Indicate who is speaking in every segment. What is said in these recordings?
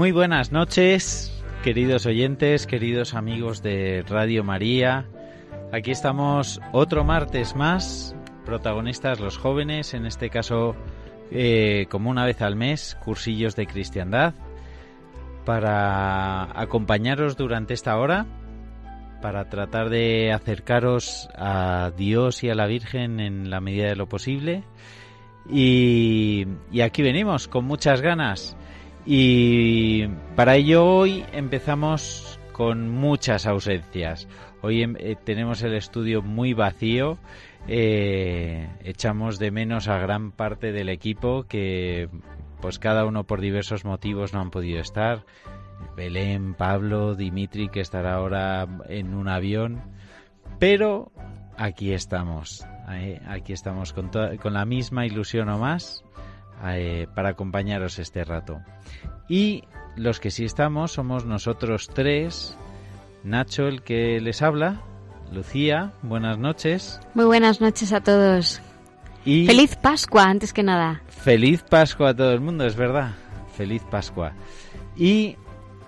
Speaker 1: Muy buenas noches, queridos oyentes, queridos amigos de Radio María. Aquí estamos otro martes más, protagonistas los jóvenes, en este caso eh, como una vez al mes, cursillos de cristiandad, para acompañaros durante esta hora, para tratar de acercaros a Dios y a la Virgen en la medida de lo posible. Y, y aquí venimos con muchas ganas. Y para ello hoy empezamos con muchas ausencias. Hoy em- eh, tenemos el estudio muy vacío. eh, echamos de menos a gran parte del equipo que pues cada uno por diversos motivos no han podido estar. Belén, Pablo, Dimitri que estará ahora en un avión. Pero aquí estamos. eh, aquí estamos con, con la misma ilusión o más eh, para acompañaros este rato. Y los que sí estamos somos nosotros tres. Nacho, el que les habla. Lucía, buenas noches.
Speaker 2: Muy buenas noches a todos.
Speaker 1: Y
Speaker 2: Feliz Pascua, antes que nada.
Speaker 1: feliz Pascua a todo el mundo, es verdad. Feliz Pascua. Y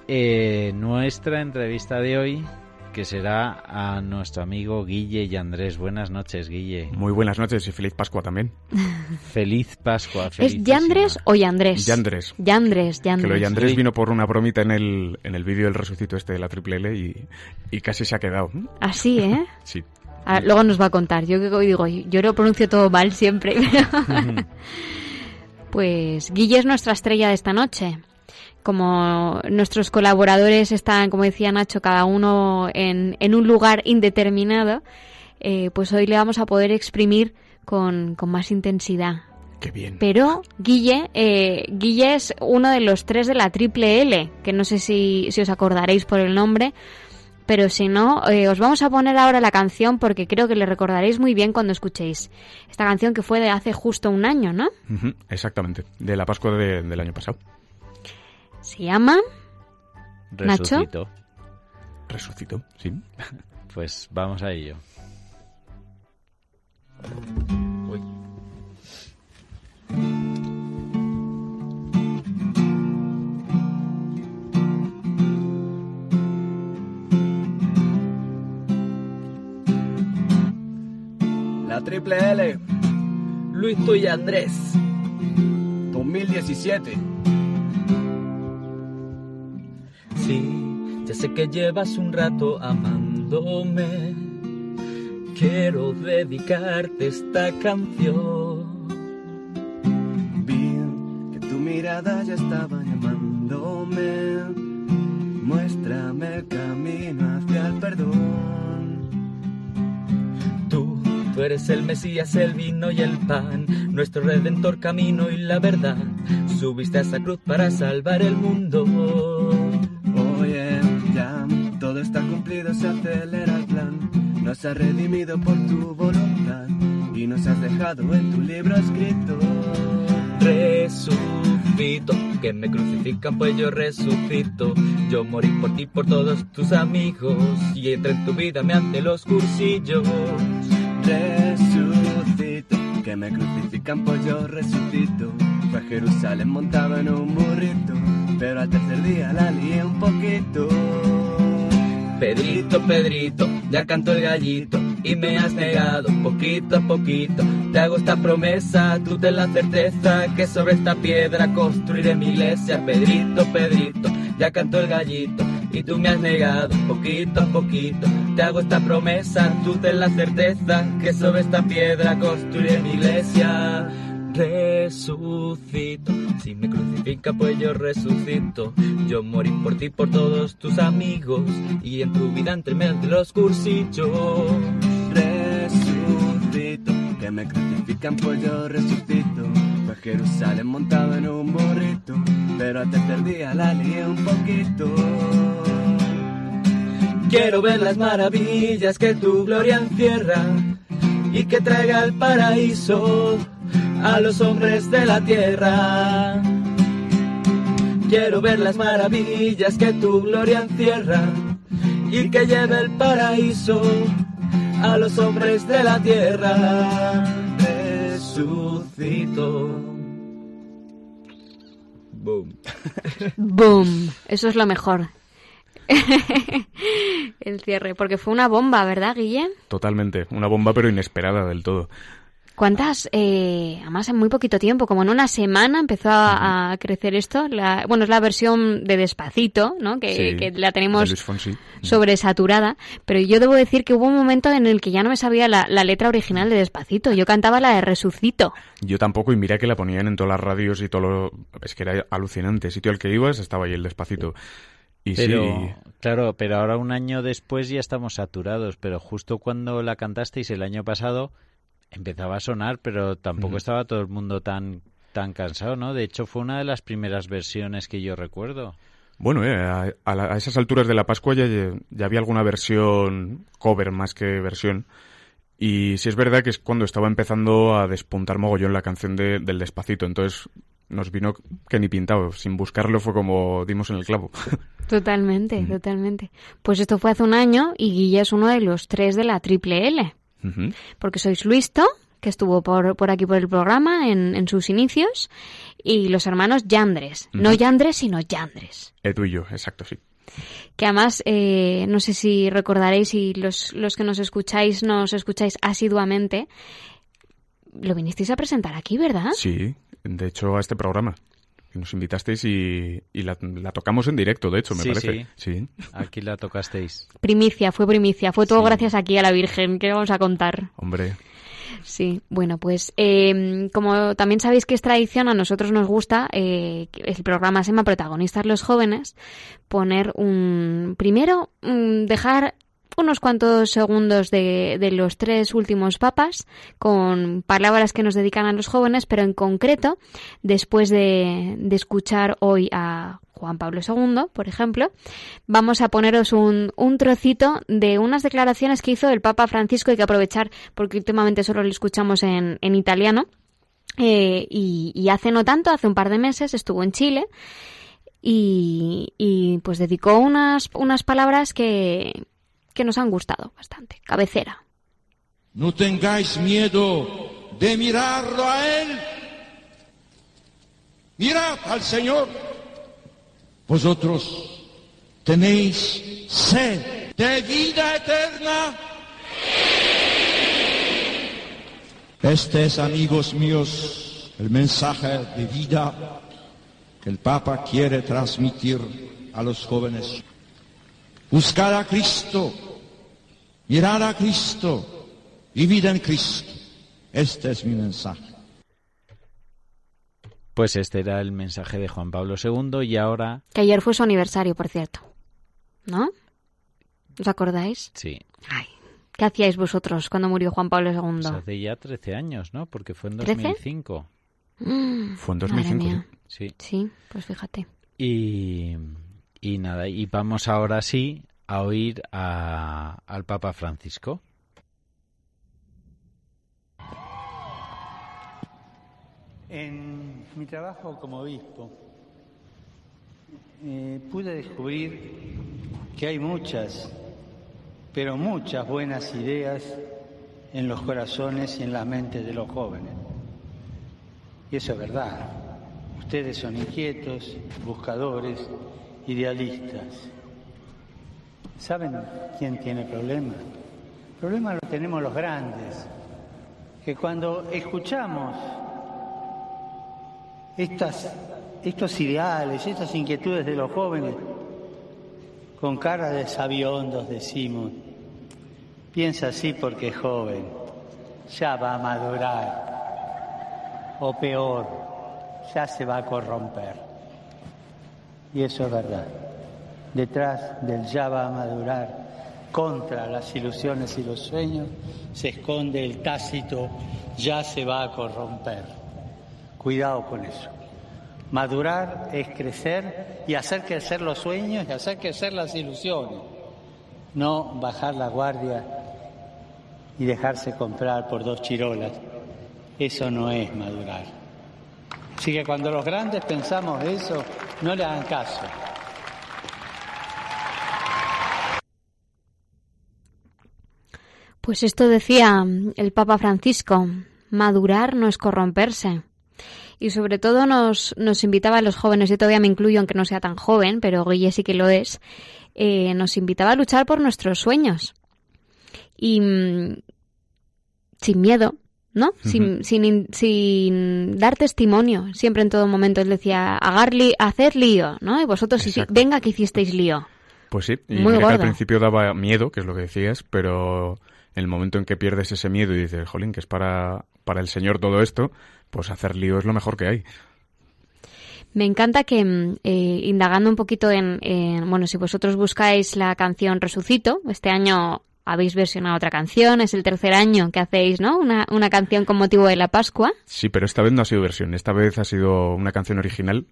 Speaker 1: eh, nuestra entrevista de hoy, que será a nuestro amigo Guille y Andrés. Buenas noches, Guille.
Speaker 3: Muy buenas noches y feliz Pascua también.
Speaker 1: Feliz Pascua.
Speaker 2: ¿Es. Yandres o Yandrés?
Speaker 3: Yandres.
Speaker 2: Yandres,
Speaker 3: Que
Speaker 2: Yandres.
Speaker 3: lo de Yandrés
Speaker 1: Sí.
Speaker 3: vino por una bromita en el, en el vídeo del resucito este de la triple L y, y casi se ha quedado.
Speaker 2: Así, ¿eh?
Speaker 3: Sí.
Speaker 2: Ahora, luego nos va a contar. Yo que digo, yo lo pronuncio todo mal siempre. pues Guille es nuestra estrella de esta noche. Como nuestros colaboradores están, como decía Nacho, cada uno en, en un lugar indeterminado, eh, pues hoy le vamos a poder exprimir con, con más intensidad.
Speaker 3: Qué bien.
Speaker 2: Pero Guille, eh, Guille es uno de los tres de la triple L, que no sé si, si os acordaréis por el nombre, pero si no, eh, os vamos a poner ahora la canción porque creo que le recordaréis muy bien cuando escuchéis esta canción que fue de hace justo un año, ¿no?
Speaker 3: Exactamente. De la Pascua de- del año pasado.
Speaker 2: Se llama Nacho.
Speaker 1: Resucitó.
Speaker 3: Resucitó, sí.
Speaker 1: Pues vamos a ello.
Speaker 4: La triple L, Luis y Andrés, 2017. Sí, ya sé que llevas un rato amándome. Quiero dedicarte esta canción. Vi que tu mirada ya estaba llamándome. Muéstrame el camino hacia el perdón. Tú, tú eres el Mesías, el vino y el pan, nuestro redentor camino y la verdad. Subiste a esa cruz para salvar el mundo.
Speaker 5: Cumplido, se acelera el plan. Nos has redimido por tu voluntad y nos has dejado en tu libro escrito.
Speaker 4: Resucito, que me crucifican pues yo resucito. Yo morí por ti, por todos tus amigos y entré en tu vida me ante los cursillos.
Speaker 5: Resucito, que me crucifican pues yo resucito. Fue a Jerusalén montado en un burrito, pero al tercer día la lié un poquito.
Speaker 4: Pedrito, Pedrito, ya canto el gallito y me has negado poquito a poquito. Te hago esta promesa, tú ten la certeza que sobre esta piedra construiré mi iglesia. Pedrito, Pedrito, ya canto el gallito y tú me has negado poquito a poquito. Te hago esta promesa, tú ten la certeza que sobre esta piedra construiré mi iglesia resucito. Si me crucifica, pues yo resucito. Yo morí por ti, por todos tus amigos. Y en tu vida entre medio los cursillos.
Speaker 5: Resucito, que me crucifican, pues yo resucito. Fue a Jerusalén montado en un burrito, pero al tercer día la lié un poquito.
Speaker 4: Quiero ver las maravillas que tu gloria encierra y que traiga al paraíso a los hombres de la tierra. Quiero ver las maravillas que tu gloria encierra y que lleve el paraíso a los hombres de la tierra. Resucito. Boom.
Speaker 2: Boom. Eso es lo mejor. el cierre, porque fue una bomba, ¿verdad, Guille?
Speaker 3: Totalmente, una bomba pero inesperada del todo.
Speaker 2: ¿Cuántas? Eh, además, en muy poquito tiempo, como en una semana empezó a, a crecer esto. La, bueno, es la versión de Despacito, ¿no? Que,
Speaker 3: Sí,
Speaker 2: que la tenemos sobresaturada. Pero yo debo decir que hubo un momento en el que ya no me sabía la, la letra original de Despacito. Yo cantaba la de Resucito.
Speaker 3: Yo tampoco, y mira que la ponían en todas las radios y todo lo... Es que era alucinante. Sitio al que ibas estaba ahí el despacito. Y
Speaker 1: Pero,
Speaker 3: sí,
Speaker 1: claro, pero ahora un año después ya estamos saturados, pero justo cuando la cantasteis el año pasado empezaba a sonar, pero tampoco estaba todo el mundo tan tan cansado, ¿no? De hecho, fue una de las primeras versiones que yo recuerdo.
Speaker 3: Bueno, eh, a, a la- a esas alturas de la Pascua ya, ya había alguna versión cover más que versión. Y sí es verdad que es cuando estaba empezando a despuntar mogollón la canción de- del Despacito. Entonces nos vino que ni pintado. Sin buscarlo fue como dimos en el clavo.
Speaker 2: Totalmente, totalmente. Pues esto fue hace un año y Guille es uno de los tres de la triple L. Porque sois Luisto, que estuvo por, por aquí por el programa en, en sus inicios, y los hermanos Yandres. No. Yandres, sino Yandres.
Speaker 3: Edu y yo, exacto, sí.
Speaker 2: Que además, eh, no sé si recordaréis y los, los que nos escucháis, nos escucháis asiduamente, lo vinisteis a presentar aquí, ¿verdad?
Speaker 3: Sí, de hecho a este programa. Que Nos invitasteis y, y la, la tocamos en directo, de hecho, me
Speaker 1: Sí,
Speaker 3: parece. Sí.
Speaker 1: Aquí la tocasteis.
Speaker 2: Primicia, fue primicia, fue todo
Speaker 1: Sí.
Speaker 2: gracias aquí a la Virgen, que vamos a contar.
Speaker 3: Hombre,
Speaker 2: Sí, bueno, pues eh, como también sabéis que es tradición, a nosotros nos gusta, eh, el programa se llama Protagonistas los Jóvenes, poner un... Primero, dejar unos cuantos segundos de, de los tres últimos papas con palabras que nos dedican a los jóvenes, pero en concreto, después de, de escuchar hoy a Juan Pablo II, por ejemplo, vamos a poneros un, un trocito de unas declaraciones que hizo el Papa Francisco. Hay que aprovechar porque últimamente solo lo escuchamos en, en italiano. Eh, y, y hace no tanto, hace un par de meses, estuvo en Chile y, y, pues dedicó unas, unas palabras que, que nos han gustado bastante. Cabecera.
Speaker 6: No tengáis miedo de mirarlo a Él. Mirad al Señor. Vosotros tenéis sed de vida eterna. Este es, amigos míos, el mensaje de vida que el Papa quiere transmitir a los jóvenes. Buscad a Cristo, mirad a Cristo, vivid en Cristo. Este es mi mensaje.
Speaker 1: Pues este era el mensaje de Juan Pablo II y ahora
Speaker 2: Que ayer fue su aniversario, por cierto. ¿No? ¿Os acordáis?
Speaker 1: sí.
Speaker 2: Ay, ¿Qué hacíais vosotros cuando murió Juan Pablo II?
Speaker 1: Pues hace ya 13 años, ¿no? Porque fue en
Speaker 2: ¿Trece?
Speaker 1: 2005.
Speaker 2: Mm,
Speaker 3: Fue en
Speaker 2: madre
Speaker 3: 2005.
Speaker 2: mía.
Speaker 3: sí.
Speaker 1: Sí.
Speaker 2: Sí, pues fíjate.
Speaker 1: Y, y nada, y vamos ahora sí a oír a- al Papa Francisco.
Speaker 7: En mi trabajo como obispo eh, pude descubrir que hay muchas, pero muchas buenas ideas en los corazones y en las mentes de los jóvenes. Y eso es verdad. Ustedes son inquietos, buscadores, idealistas. ¿Saben quién tiene problemas? El problema lo tenemos los grandes, que cuando escuchamos estas, estos ideales, estas inquietudes de los jóvenes, con cara de sabiondos decimos, piensa así porque es joven, ya va a madurar, o peor, ya se va a corromper. Y eso es verdad. Detrás del ya va a madurar, contra las ilusiones y los sueños, se esconde el tácito ya se va a corromper. Cuidado con eso. Madurar es crecer y hacer crecer los sueños y hacer crecer las ilusiones. No bajar la guardia y dejarse comprar por dos chirolas. Eso no es madurar. Así que cuando los grandes pensamos eso, no le hagan caso.
Speaker 2: Pues esto decía el Papa Francisco, madurar no es corromperse. Y sobre todo nos, nos invitaba a los jóvenes, yo todavía me incluyo aunque no sea tan joven, pero Guille sí que lo es, eh, nos invitaba a luchar por nuestros sueños. Y mm, sin miedo, ¿no? sin, sin, in- sin dar testimonio, siempre en todo momento. Él decía, "Hagar li- hacer lío, ¿no? Y vosotros, sí, venga que hicisteis lío.
Speaker 3: Pues sí, y
Speaker 2: Muy
Speaker 3: mira que al principio daba miedo, que es lo que decías, pero en el momento en que pierdes ese miedo y dices, jolín, que es para, para el Señor todo esto, pues hacer lío es lo mejor que hay.
Speaker 2: Me encanta que, mm, eh, indagando un poquito en, en- bueno, si vosotros buscáis la canción Resucito, este año habéis versionado otra canción, es el tercer año que hacéis, ¿no? Una, una canción con motivo de la Pascua.
Speaker 3: Sí, pero esta vez no ha sido versión, esta vez ha sido una canción original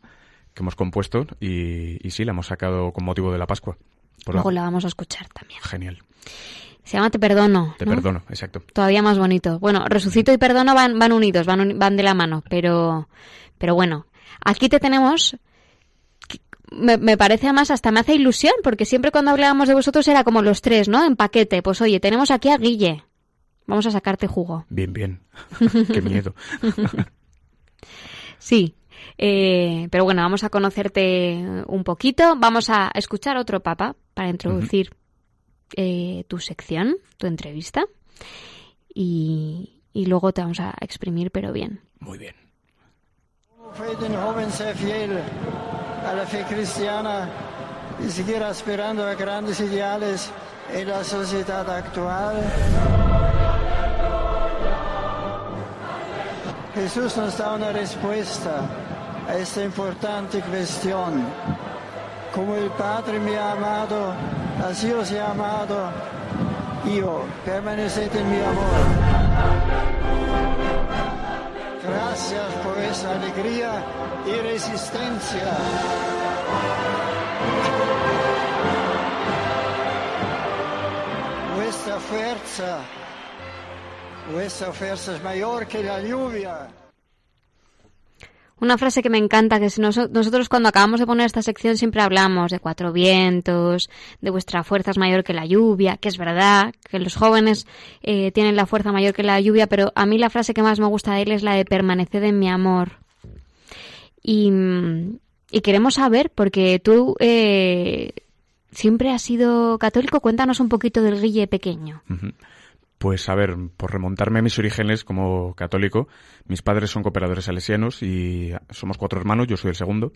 Speaker 3: que hemos compuesto y, y sí, la hemos sacado con motivo de la Pascua. Por
Speaker 2: Luego la vamos a escuchar también.
Speaker 3: Genial.
Speaker 2: Se llama Te Perdono.
Speaker 3: Te
Speaker 2: ¿no?
Speaker 3: perdono, exacto.
Speaker 2: Todavía más bonito. Bueno, Resucito y Perdono van, van unidos, van, van de la mano, pero, pero bueno, aquí te tenemos. Me, me parece además hasta me hace ilusión, porque siempre cuando hablábamos de vosotros era como los tres, ¿no? En paquete. Pues oye, tenemos aquí a Guille. Vamos a sacarte jugo.
Speaker 3: Bien, bien. Qué miedo.
Speaker 2: Sí. Eh, pero bueno, vamos a conocerte un poquito. Vamos a escuchar otro papa para introducir eh, tu sección, tu entrevista. Y, y luego te vamos a exprimir, pero bien.
Speaker 3: Muy bien.
Speaker 8: Joven ser fiel a la fe cristiana y seguir aspirando a grandes ideales en la sociedad actual. Jesús nos da una respuesta a esta importante cuestión. Como el Padre me ha amado, así os he amado. Yo, permaneced en mi amor. Gracias por esa alegría y resistencia. Vuestra fuerza, vuestra fuerza es mayor que la lluvia.
Speaker 2: Una frase que me encanta, que nosotros cuando acabamos de poner esta sección siempre hablamos de cuatro vientos, de vuestra fuerza es mayor que la lluvia, que es verdad, que los jóvenes eh, tienen la fuerza mayor que la lluvia, pero a mí la frase que más me gusta de él es la de permaneced en mi amor. Y, y queremos saber, porque tú eh, siempre has sido católico, cuéntanos un poquito del Guille pequeño.
Speaker 3: Pues a ver, por remontarme a mis orígenes como católico, mis padres son cooperadores salesianos y somos cuatro hermanos, yo soy el segundo,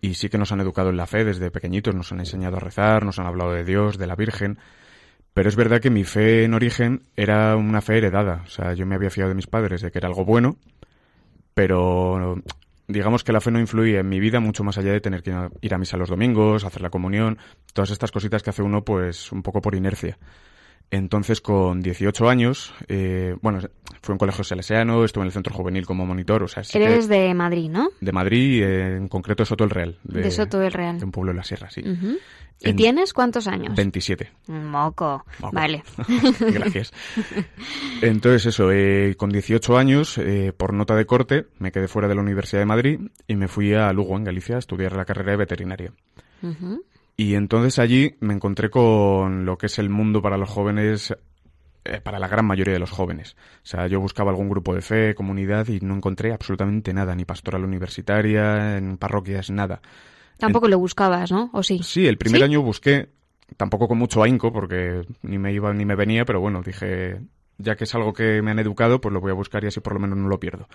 Speaker 3: y sí que nos han educado en la fe desde pequeñitos, nos han enseñado a rezar, nos han hablado de Dios, de la Virgen, pero es verdad que mi fe en origen era una fe heredada, o sea, yo me había fiado de mis padres de que era algo bueno, pero digamos que la fe no influía en mi vida mucho más allá de tener que ir a- misa los domingos, hacer la comunión, todas estas cositas que hace uno pues un poco por inercia. Entonces, con 18 años, eh, bueno, fui a un colegio salesiano, estuve en el centro juvenil como monitor, o sea, sí que-
Speaker 2: Eres de Madrid, ¿no?
Speaker 3: de Madrid, eh, en concreto Soto el Real.
Speaker 2: De Soto del Real.
Speaker 3: De un pueblo de la sierra, sí.
Speaker 2: ¿Y
Speaker 3: En
Speaker 2: tienes cuántos años?
Speaker 3: 27.
Speaker 2: Moco.
Speaker 3: Moco.
Speaker 2: Vale.
Speaker 3: Gracias. Entonces, eso, eh, con 18 años, eh, por nota de corte, me quedé fuera de la Universidad de Madrid y me fui a Lugo, en Galicia, a estudiar la carrera de veterinaria. Y entonces allí me encontré con lo que es el mundo para los jóvenes, eh, para la gran mayoría de los jóvenes. O sea, yo buscaba algún grupo de fe, comunidad y no encontré absolutamente nada, ni pastoral universitaria, en parroquias, nada.
Speaker 2: Tampoco lo buscabas, ¿no? ¿O sí?
Speaker 3: Sí, el primer
Speaker 2: ¿Sí?
Speaker 3: año busqué, tampoco con mucho ahínco, porque ni me iba ni me venía, pero bueno, dije, ya que es algo que me han educado, pues lo voy a buscar y así por lo menos no lo pierdo.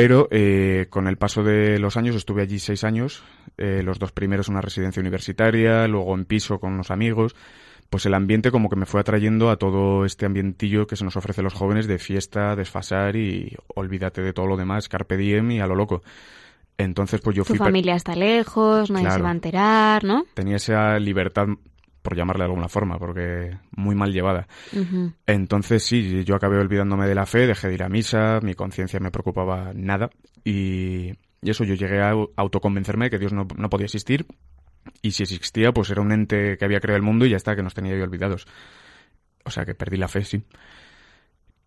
Speaker 3: Pero eh, con el paso de los años, estuve allí seis años, eh, los dos primeros en una residencia universitaria, luego en piso con unos amigos, pues el ambiente como que me fue atrayendo a todo este ambientillo que se nos ofrece los jóvenes de fiesta, desfasar y olvídate de todo lo demás, carpe diem y a lo loco. Entonces pues yo
Speaker 2: Tu
Speaker 3: fui... per-
Speaker 2: familia está lejos, nadie se va a enterar, ¿no?
Speaker 3: tenía esa libertad, por llamarle de alguna forma, porque muy mal llevada.
Speaker 2: Ujú.
Speaker 3: Entonces sí, yo acabé olvidándome de la fe, dejé de ir a misa, mi conciencia me preocupaba nada y, y eso yo llegué a au- autoconvencerme de que Dios no, no podía existir y si existía pues era un ente que había creado el mundo y ya está, que nos tenía yo olvidados. O sea que perdí la fe, sí.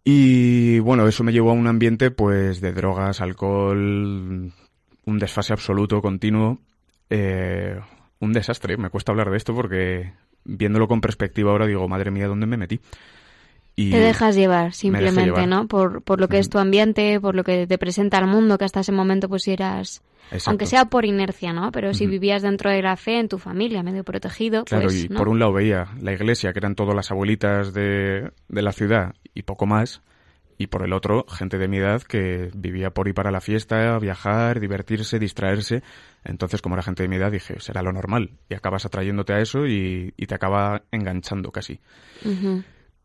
Speaker 3: Y bueno, eso me llevó a un ambiente pues de drogas, alcohol, un desfase absoluto, continuo, eh, un desastre. Me cuesta hablar de esto porque viéndolo con perspectiva ahora digo, madre mía, ¿dónde me metí? Y
Speaker 2: Te dejas llevar, simplemente,
Speaker 3: llevar.
Speaker 2: ¿no? Por, por lo que es tu ambiente, por lo que te presenta el mundo, que hasta ese momento pues eras...
Speaker 3: Exacto.
Speaker 2: Aunque sea por inercia, ¿no? Pero si vivías dentro de la fe, en tu familia, medio protegido,
Speaker 3: Claro,
Speaker 2: pues,
Speaker 3: y
Speaker 2: ¿no?
Speaker 3: por un lado veía la iglesia, que eran todas las abuelitas de, de la ciudad y poco más, y por el otro, gente de mi edad que vivía por y para la fiesta, viajar, divertirse, distraerse. Entonces, como era gente de mi edad, dije, será lo normal. Y acabas atrayéndote a eso y, y te acaba enganchando casi.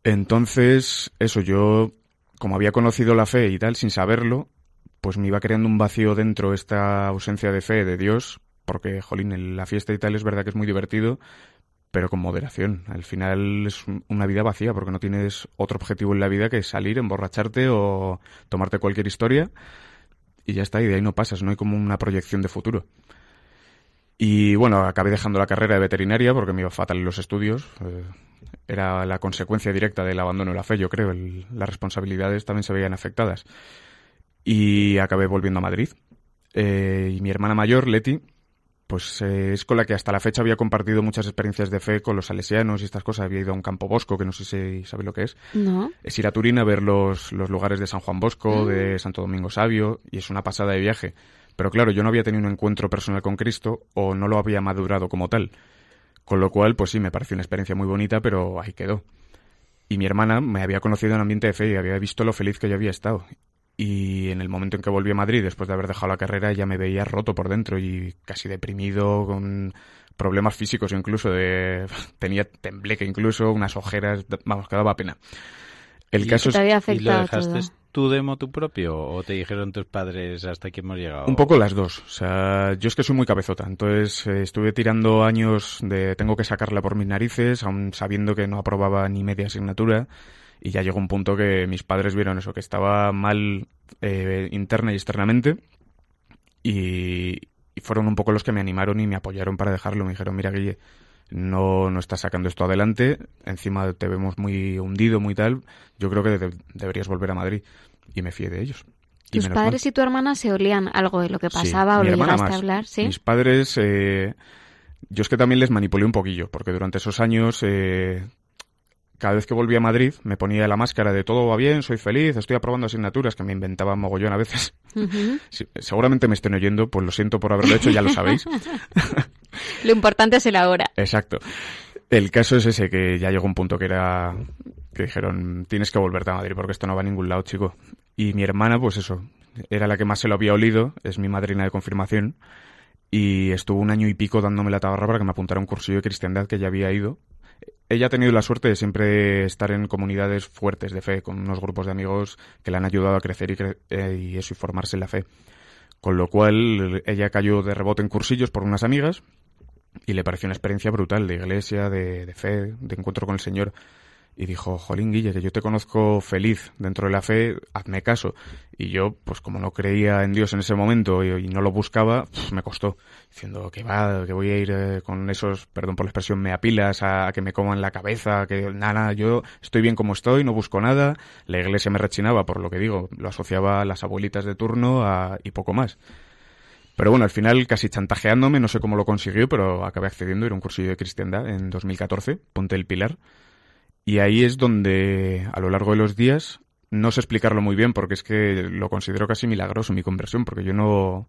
Speaker 3: Entonces, eso, yo, como había conocido la fe y tal, sin saberlo, pues me iba creando un vacío dentro esta ausencia de fe de Dios, porque, jolín, en la fiesta y tal es verdad que es muy divertido, pero con moderación. Al final es un- una vida vacía, porque no tienes otro objetivo en la vida que salir, emborracharte o tomarte cualquier historia, y ya está, y de ahí no pasas, no hay como una proyección de futuro. Y bueno, acabé dejando la carrera de veterinaria porque me iba fatal en los estudios. eh, era la consecuencia directa del abandono de la fe, yo creo. Las responsabilidades también se veían afectadas. Y acabé volviendo a Madrid. Eh, y mi hermana mayor, Leti, pues eh, es con la que hasta la fecha había compartido muchas experiencias de fe con los salesianos y estas cosas. Había ido a un campo bosco, que no sé si sabéis lo que es.
Speaker 2: ¿No?
Speaker 3: Es ir a Turín a ver los, los lugares de San Juan Bosco,
Speaker 2: Mm.
Speaker 3: de Santo Domingo Sabio, y es una pasada de viaje. Pero claro, yo no había tenido un encuentro personal con Cristo o no lo había madurado como tal. Con lo cual, pues sí, me pareció una experiencia muy bonita, pero ahí quedó. Y mi hermana me había conocido en ambiente de fe y había visto lo feliz que yo había estado. Y en el momento en que volví a Madrid, después de haber dejado la carrera, ya me veía roto por dentro y casi deprimido, con problemas físicos incluso, de tenía tembleque incluso, unas ojeras, vamos, que daba pena. El
Speaker 1: ¿Y-
Speaker 3: caso
Speaker 2: te
Speaker 3: es
Speaker 1: ¿Y lo
Speaker 2: afectado
Speaker 1: dejaste
Speaker 2: todo.
Speaker 1: tú de motu propio o te dijeron tus padres hasta aquí hemos llegado?
Speaker 3: Un poco las dos. O sea, yo es que soy muy cabezota. Entonces eh, estuve tirando años de tengo que sacarla por mis narices, aun sabiendo que no aprobaba ni media asignatura. Y ya llegó un punto que mis padres vieron eso, que estaba mal eh, interna y externamente. Y, y fueron un poco los que me animaron y me apoyaron para dejarlo. Me dijeron, mira, Guille, no, no estás sacando esto adelante. Encima te vemos muy hundido, muy tal. Yo creo que de- deberías volver a Madrid. Y me fié de ellos. Y
Speaker 2: ¿Tus
Speaker 3: mal.
Speaker 2: padres y tu hermana se olían algo de lo que
Speaker 3: Sí,
Speaker 2: pasaba o lo llegaste a hablar? ¿Sí?
Speaker 3: Mis padres, eh, yo es que también les manipulé un poquillo, porque durante esos años, eh, cada vez que volví a Madrid, me ponía la máscara de todo va bien, soy feliz, estoy aprobando asignaturas, que me inventaba mogollón a veces. Sí, seguramente me estén oyendo, pues lo siento por haberlo hecho, ya lo sabéis.
Speaker 2: Lo importante es el ahora.
Speaker 3: Exacto. El caso es ese, que ya llegó un punto que era que dijeron, tienes que volverte a Madrid porque esto no va a ningún lado, chico. Y mi hermana, pues eso, era la que más se lo había olido, es mi madrina de confirmación, y estuvo un año y pico dándome la tabarra para que me apuntara a un cursillo de cristiandad que ya había ido. Ella ha tenido la suerte de siempre estar en comunidades fuertes de fe, con unos grupos de amigos que le han ayudado a crecer y, cre- eh, y eso y formarse en la fe. Con lo cual, ella cayó de rebote en cursillos por unas amigas y le pareció una experiencia brutal de iglesia, de, de fe, de encuentro con el Señor. Y dijo, Jolín Guille, que yo te conozco feliz dentro de la fe, hazme caso. Y yo, pues como no creía en Dios en ese momento y, no lo buscaba, pues, me costó, diciendo que va, que voy a ir eh, con esos, perdón por la expresión, me apilas a, que me coman la cabeza, que nada, yo estoy bien como estoy, no busco nada. La iglesia me rechinaba, por lo que digo, lo asociaba a las abuelitas de turno y poco más. Pero bueno, al final, casi chantajeándome, no sé cómo lo consiguió, pero acabé accediendo, era un cursillo de cristiandad en 2014, Ponte el Pilar. Y ahí es donde, a lo largo de los días, no sé explicarlo muy bien, porque es que lo considero casi milagroso mi conversión, porque yo no,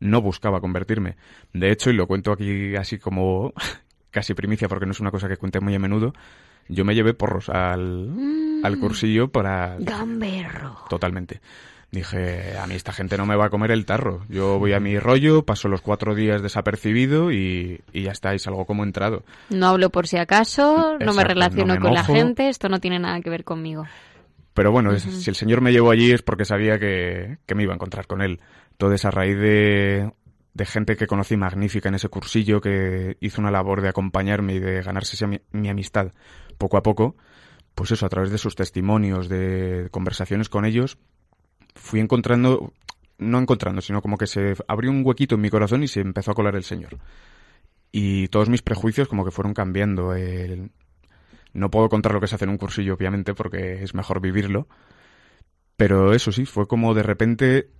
Speaker 3: no buscaba convertirme. De hecho, y lo cuento aquí así como casi primicia, porque no es una cosa que cuente muy a menudo, yo me llevé porros al, al mm. cursillo para...
Speaker 2: Gamberro.
Speaker 3: Totalmente. Dije, a mí esta gente no me va a comer el tarro. Yo voy a mi rollo, paso los cuatro días desapercibido y, ya está, y salgo como entrado.
Speaker 2: No hablo por si acaso, no me relaciono con la gente, esto no tiene nada que ver conmigo.
Speaker 3: Pero bueno, si el señor me llevó allí es porque sabía que, me iba a encontrar con él. Todo esa raíz de, de gente que conocí magnífica en ese cursillo, que hizo una labor de acompañarme y de ganarse mi amistad poco a poco, pues eso, a través de sus testimonios, de conversaciones con ellos, fui encontrando, no encontrando, sino como que se abrió un huequito en mi corazón y se empezó a colar el Señor. Y todos mis prejuicios como que fueron cambiando. no puedo contar lo que se hace en un cursillo, obviamente, porque es mejor vivirlo. Pero eso sí, fue como de repente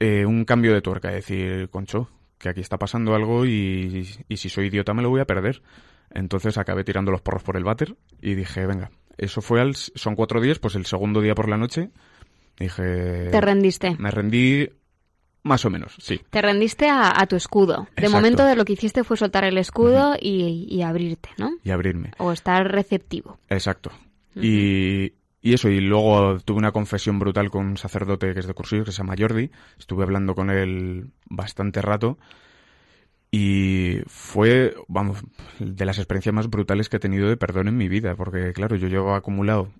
Speaker 3: eh, un cambio de tuerca, decir, concho, que aquí está pasando algo y, y, si soy idiota me lo voy a perder. Entonces acabé tirando los porros por el váter y dije, venga, eso fue al, son cuatro días, pues el segundo día por la noche Dije...
Speaker 2: Te rendiste.
Speaker 3: Me rendí más o menos, sí.
Speaker 2: Te rendiste a, tu escudo. De momento de lo que hiciste fue soltar el escudo y, abrirte, ¿no?
Speaker 3: Y abrirme.
Speaker 2: O estar receptivo.
Speaker 3: Exacto. y, y, eso, y luego tuve una confesión brutal con un sacerdote que es de cursillo, que se llama Jordi. Estuve hablando con él bastante rato. Y fue, vamos, de las experiencias más brutales que he tenido de perdón en mi vida, porque claro, yo llevo acumulado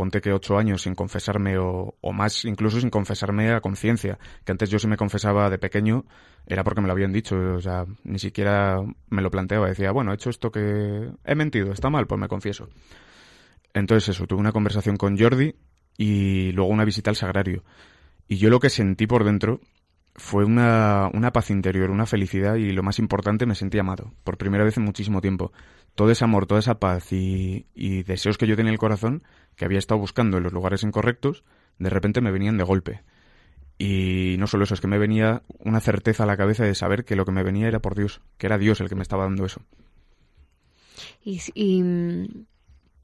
Speaker 3: ponte que ocho años sin confesarme o, más, incluso sin confesarme a conciencia, que antes yo si me confesaba de pequeño era porque me lo habían dicho, o sea, ni siquiera me lo planteaba, decía, bueno, he hecho esto que he mentido, está mal, pues me confieso. Entonces eso, tuve una conversación con Jordi y luego una visita al sagrario. Y yo lo que sentí por dentro fue una, una paz interior, una felicidad y lo más importante, me sentí amado, por primera vez en muchísimo tiempo. Todo ese amor, toda esa paz y, y deseos que yo tenía en el corazón que había estado buscando en los lugares incorrectos, de repente me venían de golpe. Y no solo eso, es que me venía una certeza a la cabeza de saber que lo que me venía era por Dios, que era Dios el que me estaba dando eso.
Speaker 2: Y, mm,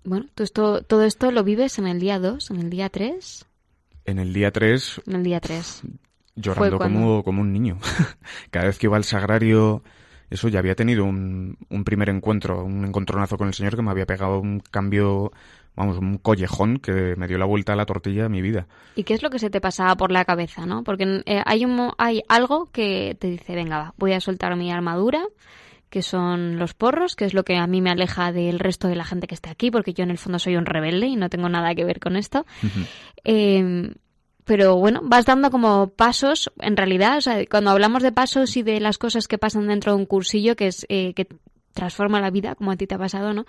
Speaker 2: bueno, ¿tú esto, todo esto lo vives en el día 2, en el día 3?
Speaker 3: En el día 3.
Speaker 2: En el día 3.
Speaker 3: Llorando como, como un niño. Cada vez que iba al sagrario, eso ya había tenido un, un primer encuentro, un encontronazo con el Señor que me había pegado un cambio vamos, un collejón que me dio la vuelta a la tortilla de mi vida.
Speaker 2: ¿Y qué es lo que se te pasaba por la cabeza, no? Porque eh, hay, un, hay algo que te dice, venga, voy a soltar mi armadura, que son los porros, que es lo que a mí me aleja del resto de la gente que esté aquí, porque yo en el fondo soy un rebelde y no tengo nada que ver con esto. Em, pero bueno, vas dando como pasos, en realidad, o sea, cuando hablamos de pasos y de las cosas que pasan dentro de un cursillo, que es eh, que transforma la vida, como a ti te ha pasado, ¿no?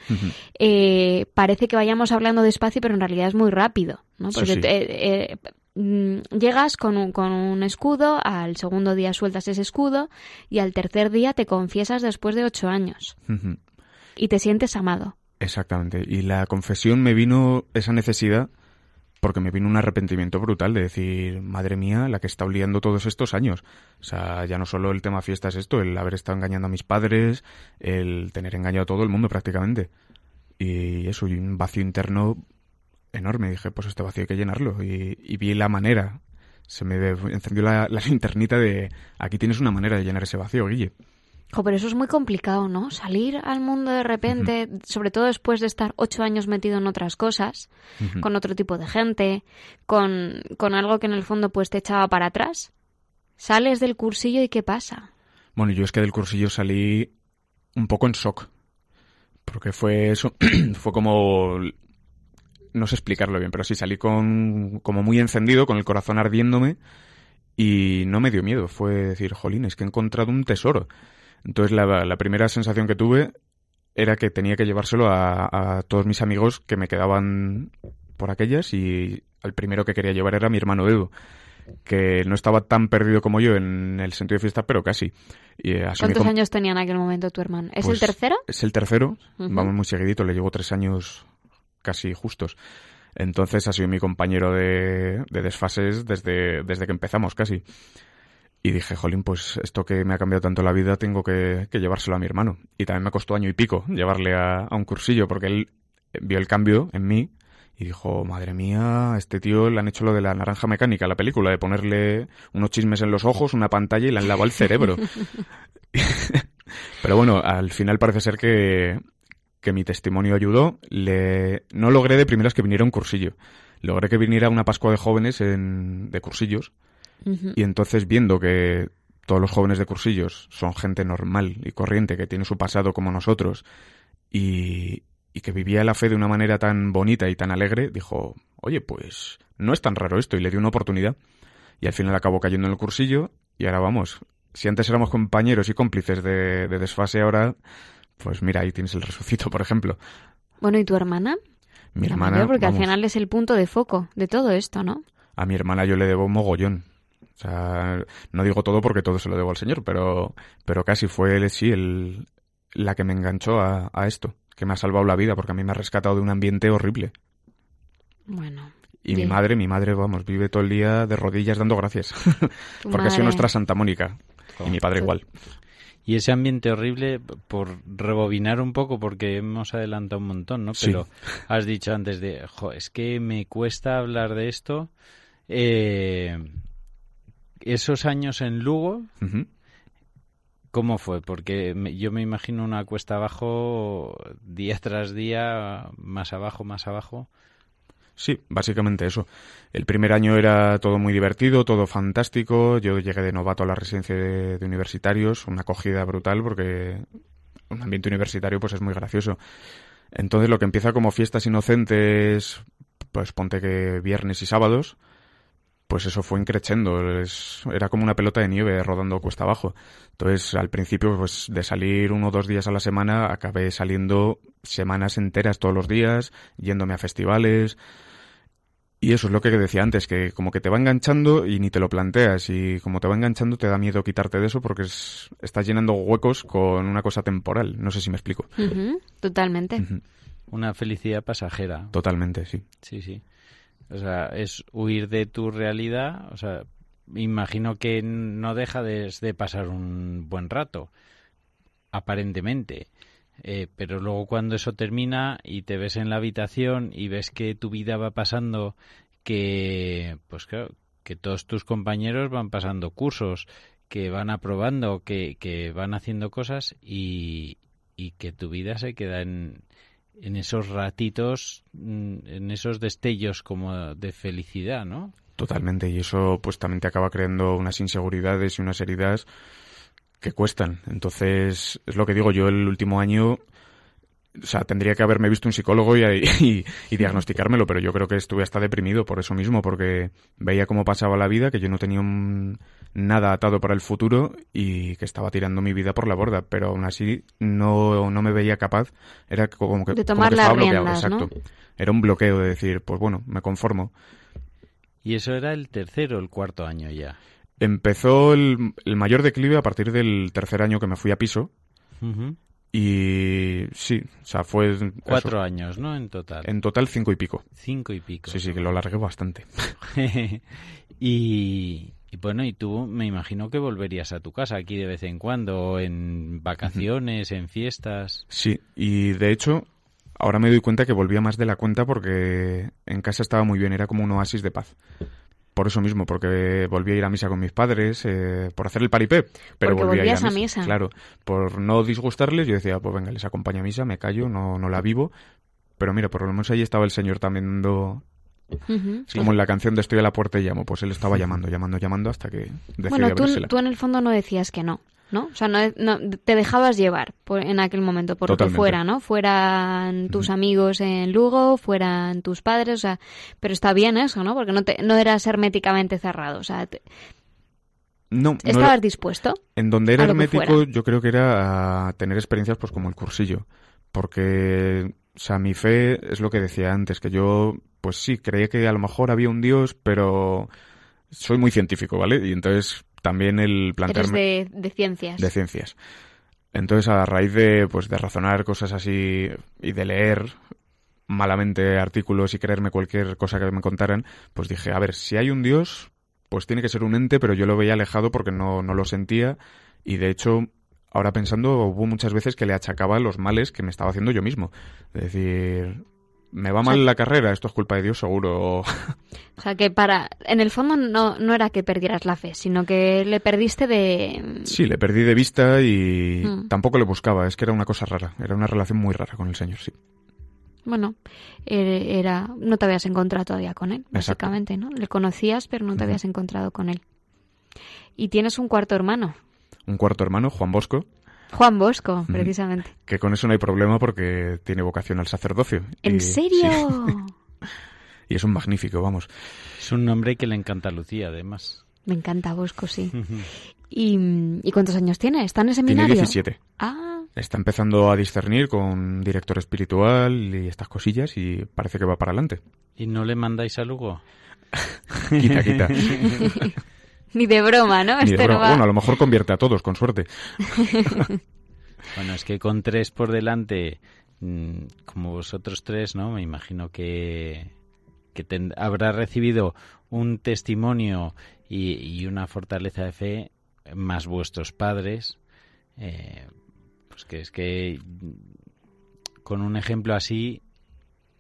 Speaker 2: Eh, parece que vayamos hablando despacio, pero en realidad es muy rápido, ¿no? Porque eh, mm, llegas con un, con un escudo, al segundo día sueltas ese escudo y al tercer día te confiesas después de ocho años. Y te sientes amado.
Speaker 3: Exactamente. Y la confesión me vino esa necesidad porque me vino un arrepentimiento brutal de decir, madre mía, la que está oliendo todos estos años. O sea, ya no solo el tema fiesta es esto, el haber estado engañando a mis padres, el tener engañado a todo el mundo prácticamente. Y eso, y un vacío interno enorme. Dije, pues este vacío hay que llenarlo. Y, vi la manera. Se me encendió la linternita de, aquí tienes una manera de llenar ese vacío, Guille
Speaker 2: pero eso es muy complicado, ¿no? Salir al mundo de repente, sobre todo después de estar ocho años metido en otras cosas, con otro tipo de gente, con, con algo que en el fondo pues te echaba para atrás. Sales del cursillo y ¿qué pasa?
Speaker 3: Bueno, yo es que del cursillo salí un poco en shock. Porque fue eso, fue como... No sé explicarlo bien, pero sí salí con, como muy encendido, con el corazón ardiéndome y no me dio miedo. Fue decir, jolín, es que he encontrado un tesoro. Entonces la, primera sensación que tuve era que tenía que llevárselo a, a todos mis amigos que me quedaban por aquellas y al primero que quería llevar era mi hermano Edu que no estaba tan perdido como yo en el sentido de fiesta, pero casi. Y, eh,
Speaker 2: ¿Cuántos años tenía en aquel momento tu hermano? ¿Es
Speaker 3: Pues,
Speaker 2: el tercero?
Speaker 3: Es el tercero, vamos muy seguidito, le llevo tres años casi justos. Entonces ha sido mi compañero de, de desfases desde, desde que empezamos casi. Y dije, jolín, pues esto que me ha cambiado tanto la vida tengo que, que llevárselo a mi hermano. Y también me costó año y pico llevarle a, a un cursillo porque él vio el cambio en mí y dijo, madre mía, a este tío le han hecho lo de la naranja mecánica, la película, de ponerle unos chismes en los ojos, una pantalla y le han lavado el cerebro. Pero bueno, al final parece ser que, que mi testimonio ayudó. Le... No logré de primeras que viniera un cursillo. Logré que viniera una Pascua de jóvenes en... de cursillos. Y entonces, viendo que todos los jóvenes de cursillos son gente normal y corriente, que tiene su pasado como nosotros, y, y que vivía la fe de una manera tan bonita y tan alegre, dijo, oye, pues no es tan raro esto, y le dio una oportunidad. Y al final acabó cayendo en el cursillo, y ahora vamos. Si antes éramos compañeros y cómplices de, de desfase, ahora, pues mira, ahí tienes el resucito, por ejemplo.
Speaker 2: Bueno, ¿y tu hermana?
Speaker 3: Mi
Speaker 2: La
Speaker 3: hermana,
Speaker 2: mayor, porque
Speaker 3: vamos,
Speaker 2: al final es el punto de foco de todo esto, ¿no?
Speaker 3: a mi hermana yo le debo un mogollón. O sea, no digo todo porque todo se lo debo al Señor, pero, pero casi fue él, sí, el, la que me enganchó a, a esto, que me ha salvado la vida, porque a mí me ha rescatado de un ambiente horrible.
Speaker 2: Bueno.
Speaker 3: Y mi madre, mi madre, vamos, vive todo el día de rodillas dando gracias. Porque ha sido
Speaker 2: madre.
Speaker 3: nuestra Santa Mónica. Y mi padre igual.
Speaker 1: Y ese ambiente horrible, por rebobinar un poco, porque hemos adelantado un montón, ¿no?
Speaker 3: Sí.
Speaker 1: Pero has dicho antes de, jo, es que me cuesta hablar de esto. Eh, esos años en Lugo. ¿cómo fue? Porque me- yo me imagino una cuesta abajo, día tras día, más abajo, más abajo.
Speaker 3: Sí, básicamente eso. El primer año era todo muy divertido, todo fantástico. Yo llegué de novato a la residencia de, de universitarios, una acogida brutal porque un ambiente universitario pues es muy gracioso. Entonces lo que empieza como fiestas inocentes, pues ponte que viernes y sábados, pues eso fue increchendo. Es- era como una pelota de nieve rodando cuesta abajo. Entonces al principio pues de salir uno o dos días a la semana acabé saliendo semanas enteras todos los días, yéndome a festivales. Y eso es lo que decía antes, que como que te va enganchando y ni te lo planteas y como te va enganchando te da miedo quitarte de eso porque es- estás llenando huecos con una cosa temporal. No sé si me explico.
Speaker 2: Totalmente.
Speaker 1: Una felicidad pasajera.
Speaker 3: Totalmente, sí.
Speaker 1: Sí, sí. O sea, es huir de tu realidad. O sea, imagino que no deja de, pasar un buen rato, aparentemente. Eh, pero luego cuando eso termina y te ves en la habitación y ves que tu vida va pasando, que, pues claro, que todos tus compañeros van pasando cursos, que van aprobando, que, que van haciendo cosas y, y que tu vida se queda en, en esos ratitos, mm, en esos destellos como de felicidad, ¿no?
Speaker 3: Totalmente. Y eso pues también te acaba creando unas inseguridades y unas heridas que cuestan. Entonces, es lo que digo, yo el último año, o sea, tendría que haberme visto un psicólogo y, y, y diagnosticármelo, pero yo creo que estuve hasta deprimido por eso mismo, porque veía cómo pasaba la vida, que yo no tenía un- nada atado para el futuro y que estaba tirando mi vida por la borda, pero aún así no, no me veía capaz, era como que,
Speaker 2: De
Speaker 3: como
Speaker 2: tomar
Speaker 3: que
Speaker 2: las
Speaker 3: estaba bloqueado,
Speaker 2: riendas, ¿no?
Speaker 3: exacto. Era un bloqueo de decir, pues bueno, me conformo.
Speaker 1: Y eso era el tercero o el cuarto año ya.
Speaker 3: Empezó el, el mayor declive a partir del tercer año que me fui a piso. Y sí, o sea, fue... eso.
Speaker 1: Cuatro años, ¿no? En total.
Speaker 3: En total cinco y pico.
Speaker 1: Cinco y pico.
Speaker 3: Sí, sí, que lo alargué bastante.
Speaker 1: y, y bueno, y tú me imagino que volverías a tu casa aquí de vez en cuando, en vacaciones, en fiestas.
Speaker 3: Sí, y de hecho, ahora me doy cuenta que volvía más de la cuenta porque en casa estaba muy bien, era como un oasis de paz. Por eso mismo, porque volví a ir a misa con mis padres, eh, por hacer el paripé. Pero
Speaker 2: Porque
Speaker 3: volví a ir
Speaker 2: a misa.
Speaker 3: Claro, por no disgustarles, yo decía, pues venga, les acompaño a misa, me callo, no, no la vivo. Pero mira, por lo menos ahí estaba el Señor también dando... Es como en la canción de Estoy a la puerta y llamo, pues él estaba llamando, llamando, llamando hasta que decidió
Speaker 2: Bueno, tú en el fondo no decías que no, ¿no? O sea, no, no- te dejabas llevar por, en aquel momento por lo que fuera, ¿no? Fueran tus amigos en Lugo, fueran tus padres, o sea, pero está bien eso, ¿no? Porque no, te, no eras herméticamente cerrado, o sea, te-
Speaker 3: No,
Speaker 2: estabas
Speaker 3: era-
Speaker 2: dispuesto.
Speaker 3: En donde era hermético, yo creo que era a tener experiencias pues como el cursillo. porque, o sea, mi fe es lo que decía antes, que yo, pues sí, creía que a lo mejor había un Dios, pero soy muy científico, ¿vale? Y entonces también el plantearme...
Speaker 2: Eres de, de ciencias.
Speaker 3: de ciencias. Entonces, a raíz de, pues, de razonar cosas así y de leer malamente artículos y creerme cualquier cosa que me contaran, pues dije, a ver, si hay un Dios, pues tiene que ser un ente, pero yo lo veía alejado porque no, no lo sentía y de hecho, ahora pensando, hubo muchas veces que le achacaba los males que me estaba haciendo yo mismo. Es decir, me va mal la carrera, esto es culpa de Dios seguro.
Speaker 2: O sea, que para... En el fondo no, no era que perdieras la fe, sino que le perdiste de...
Speaker 3: Sí, le perdí de vista y
Speaker 2: Mm.
Speaker 3: tampoco le buscaba, es que era una cosa rara, era una relación muy rara con el Señor, sí.
Speaker 2: Bueno, era... No te habías encontrado todavía con él, básicamente, ¿no? Le conocías, pero no te habías encontrado con él. Y tienes un cuarto hermano,
Speaker 3: Un cuarto hermano, Juan Bosco,
Speaker 2: Juan Bosco, precisamente.
Speaker 3: que con eso no hay problema porque tiene vocación al sacerdocio.
Speaker 2: ¿En
Speaker 3: Y-
Speaker 2: serio?
Speaker 3: sí, y es un magnífico, vamos.
Speaker 1: Es un nombre que le encanta a Lucía, además.
Speaker 2: Me encanta Bosco, sí. ¿Y, ¿Y cuántos años tiene? ¿Está en el
Speaker 3: Tiene
Speaker 2: seminario?
Speaker 3: 17.
Speaker 2: Ah,
Speaker 3: Está empezando a discernir con director espiritual y estas cosillas y parece que va para adelante.
Speaker 1: ¿Y no le mandáis a Lugo?
Speaker 3: Quita, quita.
Speaker 2: ni de broma, ¿no?
Speaker 3: Ni de
Speaker 2: no
Speaker 3: broma.
Speaker 2: va-
Speaker 3: Bueno, a lo mejor convierte a todos, con suerte.
Speaker 1: Bueno, es que con tres por delante, mm, como vosotros tres, ¿no? Me imagino que, que ten- habrá recibido un testimonio y, y una fortaleza de fe más vuestros padres. eh, pues que es que mm, con un ejemplo así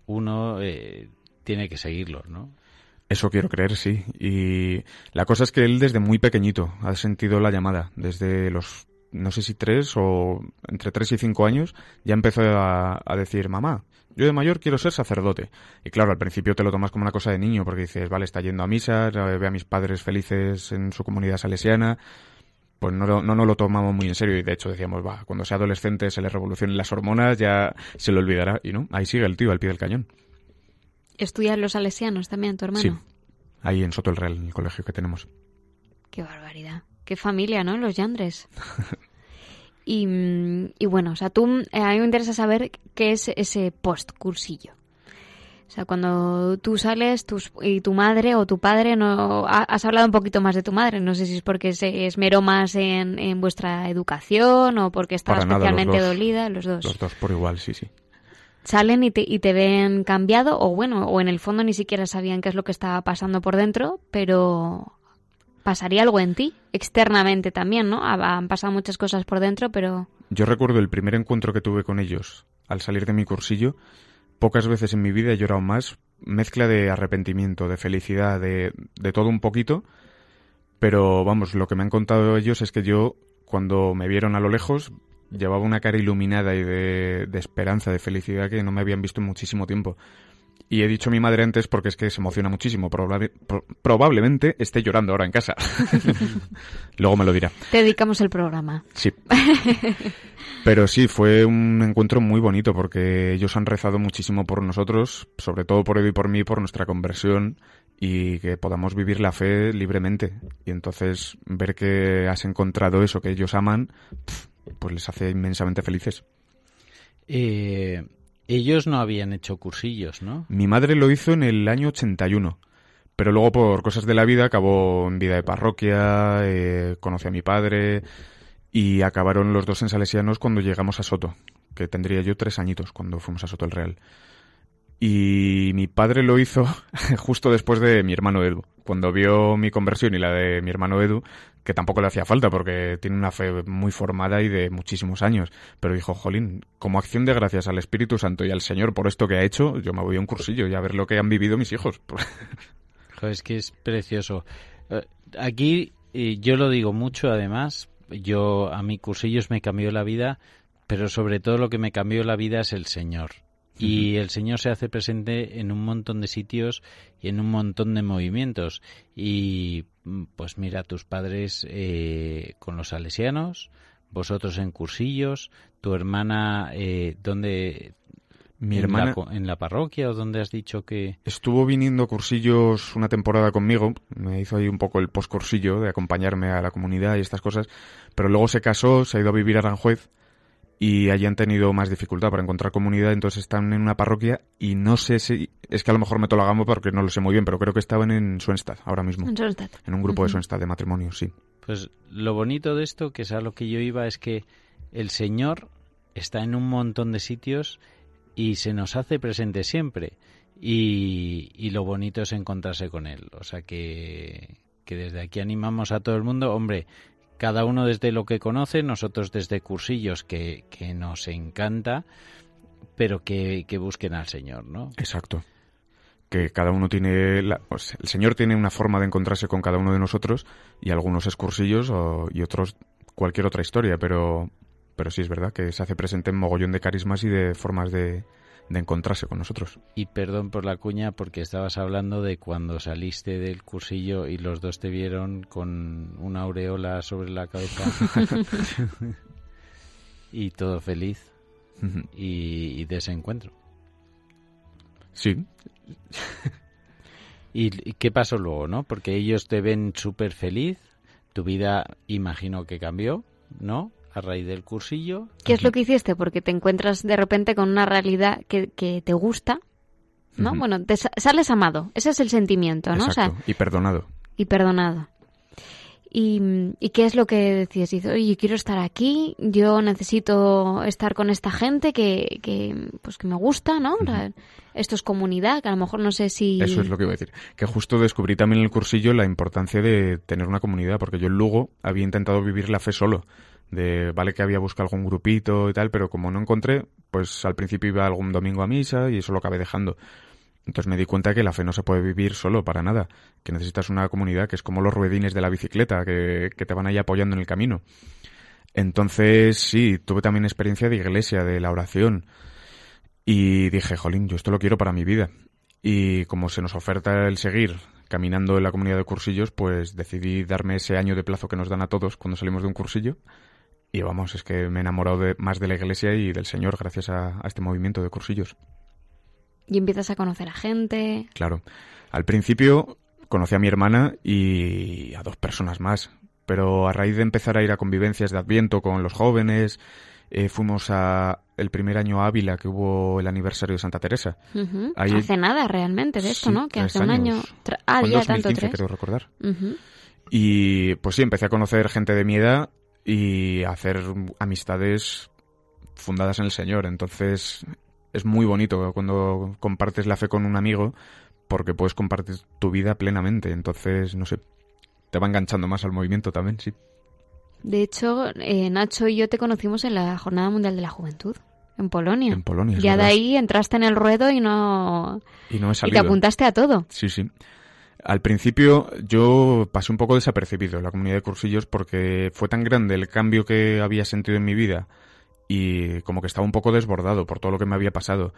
Speaker 1: uno eh, tiene que seguirlo, ¿no?
Speaker 3: Eso quiero creer, sí. Y la cosa es que él desde muy pequeñito ha sentido la llamada. Desde los, no sé si tres o entre tres y cinco años, ya empezó a, decir, mamá, yo de mayor quiero ser sacerdote. Y claro, al principio te lo tomas como una cosa de niño, porque dices, vale, está yendo a misa, ve a mis padres felices en su comunidad salesiana. Pues no, no nos lo tomamos muy en serio y de hecho decíamos, va, cuando sea adolescente se le revolucionen las hormonas, ya se lo olvidará. Y no, ahí sigue el tío al pie del cañón.
Speaker 2: ¿Estudian los salesianos también, tu hermano?
Speaker 3: Sí, ahí en Soto el Real, en el colegio que tenemos.
Speaker 2: Qué barbaridad. Qué familia, ¿no? Los Yandres. y, mm, y bueno, o sea, tú, eh, a mí me interesa saber qué es ese post-cursillo. O sea, cuando tú sales tus, y tu madre o tu padre, no ha- has hablado un poquito más de tu madre. No sé si es porque se esmeró más en, en vuestra educación o porque estaba
Speaker 3: Para nada, los
Speaker 2: especialmente
Speaker 3: dos.
Speaker 2: dolida, los dos.
Speaker 3: Los dos por igual, sí, sí.
Speaker 2: Salen y te, y te ven cambiado o bueno, o en el fondo ni siquiera sabían qué es lo que estaba pasando por dentro, pero pasaría algo en ti, externamente también, ¿no? Ha- Han pasado muchas cosas por dentro, pero
Speaker 3: Yo recuerdo el primer encuentro que tuve con ellos al salir de mi cursillo. Pocas veces en mi vida he llorado más. Mezcla de arrepentimiento, de felicidad, de, de todo un poquito. Pero vamos, lo que me han contado ellos es que yo, cuando me vieron a lo lejos, llevaba una cara iluminada y de, de esperanza, de felicidad que no me habían visto en muchísimo tiempo. Y he dicho a mi madre antes porque es que se emociona muchísimo. Probable- pro- probablemente esté llorando ahora en casa. Luego me lo dirá.
Speaker 2: te dedicamos el programa.
Speaker 3: Sí. Pero sí, fue un encuentro muy bonito porque ellos han rezado muchísimo por nosotros, sobre todo por Edu y por mí, por nuestra conversión y que podamos vivir la fe libremente. Y entonces ver que has encontrado eso que ellos aman, pf, pues les hace inmensamente felices.
Speaker 1: Eh, ellos no habían hecho cursillos, ¿no?
Speaker 3: Mi madre lo hizo en el año 81, pero luego por cosas de la vida acabó en vida de parroquia, eh, conocí a mi padre y acabaron los dos en Salesianos cuando llegamos a Soto, que tendría yo tres añitos cuando fuimos a Soto el Real. Y mi padre lo hizo justo después de mi hermano Edu. Cuando vio mi conversión y la de mi hermano Edu, que tampoco le hacía falta porque tiene una fe muy formada y de muchísimos años, pero dijo, jolín, como acción de gracias al Espíritu Santo y al Señor por esto que ha hecho, yo me voy a un cursillo y a ver lo que han vivido mis hijos.
Speaker 1: Es que es precioso. Eh, Aquí yo lo digo mucho, además, yo a mi cursillos me cambió la vida, pero sobre todo lo que me cambió la vida es el Señor. Y el Señor se hace presente en un montón de sitios y en un montón de movimientos. Y mm, pues mira, tus padres eh, con los salesianos, vosotros en cursillos, tu hermana, eh, ¿dónde?
Speaker 3: Mi
Speaker 1: en
Speaker 3: hermana-
Speaker 1: La, ¿En la parroquia o dónde has dicho que...?
Speaker 3: Estuvo viniendo a cursillos una temporada conmigo, me hizo ahí un poco el postcursillo de acompañarme a la comunidad y estas cosas, pero luego se casó, se ha ido a vivir a Aranjuez y hayan tenido más dificultad para encontrar comunidad, entonces están en una parroquia y no sé si, es que a lo mejor me lo porque no lo sé muy bien, pero creo que estaban en Suenstad ahora mismo.
Speaker 2: En Suenstad.
Speaker 3: En un grupo
Speaker 2: Ujú.
Speaker 3: de Suenstad de matrimonio, sí.
Speaker 1: Pues lo bonito de esto, que es a lo que yo iba, es que el Señor está en un montón de sitios y se nos hace presente siempre. Y, y lo bonito es encontrarse con Él. O sea que, que desde aquí animamos a todo el mundo, hombre, cada uno desde lo que conoce, nosotros desde cursillos que, que nos encanta, pero que, que busquen al Señor, ¿no?
Speaker 3: Exacto. Que cada uno tiene. la- el Señor tiene una forma de encontrarse con cada uno de nosotros y algunos es cursillos o- y otros cualquier otra historia, pero, pero sí es verdad que se hace presente en mogollón de carismas y de formas de, de encontrarse con nosotros.
Speaker 1: Y perdón por la cuña porque estabas hablando de cuando saliste del cursillo y los dos te vieron con una aureola sobre la cabeza y todo feliz y, y de ese encuentro.
Speaker 3: Sí,
Speaker 1: ¿Y, y qué pasó luego, no? Porque ellos te ven súper feliz, tu vida imagino que cambió, ¿no? A raíz del cursillo.
Speaker 2: ¿Qué es lo que hiciste? Porque te encuentras de repente con una realidad que, que te gusta, ¿no? Bueno, te sa- sales amado, ese es el sentimiento, ¿no? O sea,
Speaker 3: exacto. y perdonado.
Speaker 2: y perdonado. ¿Y, y qué es lo que decides? Dices, oye, quiero estar aquí, yo necesito estar con esta gente que, que pues que me gusta, ¿no? Esto es comunidad, que a lo mejor no sé si...
Speaker 3: Eso es lo que iba a decir. Que justo descubrí también en el cursillo la importancia de tener una comunidad, porque yo en Lugo había intentado vivir la fe solo. De, vale que había buscado algún grupito y tal, pero como no encontré, pues al principio iba algún domingo a misa y eso lo acabé dejando. Entonces me di cuenta que la fe no se puede vivir solo, para nada. Que necesitas una comunidad que es como los ruedines de la bicicleta, que, que te van ahí apoyando en el camino. Entonces, sí, tuve también experiencia de iglesia, de la oración. Y dije, jolín, yo esto lo quiero para mi vida. Y como se nos oferta el seguir caminando en la comunidad de cursillos, pues decidí darme ese año de plazo que nos dan a todos cuando salimos de un cursillo. Y vamos, es que me he enamorado de- más de la iglesia y del Señor gracias a, a este movimiento de cursillos.
Speaker 2: Y empiezas a conocer a gente.
Speaker 3: Claro. Al principio conocí a mi hermana y a dos personas más. Pero a raíz de empezar a ir a convivencias de Adviento con los jóvenes, eh, fuimos a el primer año a Ávila que hubo el aniversario de Santa Teresa. Ahí-
Speaker 2: Hace nada realmente de esto,
Speaker 3: Sí,
Speaker 2: ¿no? Que hace un año... Ah, ya tanto
Speaker 3: 2015,
Speaker 2: tres.
Speaker 3: creo recordar. Y pues sí, empecé a conocer gente de mi edad y hacer amistades fundadas en el Señor. Entonces es muy bonito cuando compartes la fe con un amigo porque puedes compartir tu vida plenamente. Entonces, no sé, te va enganchando más al movimiento también, sí.
Speaker 2: De hecho, eh, Nacho y yo te conocimos en la Jornada Mundial de la Juventud, en Polonia.
Speaker 3: En Polonia,
Speaker 2: ya de ahí entraste en el ruedo y no...
Speaker 3: Y no he
Speaker 2: Y
Speaker 3: salido.
Speaker 2: te apuntaste a todo.
Speaker 3: Sí, sí. Al principio yo pasé un poco desapercibido en la comunidad de cursillos porque fue tan grande el cambio que había sentido en mi vida y como que estaba un poco desbordado por todo lo que me había pasado.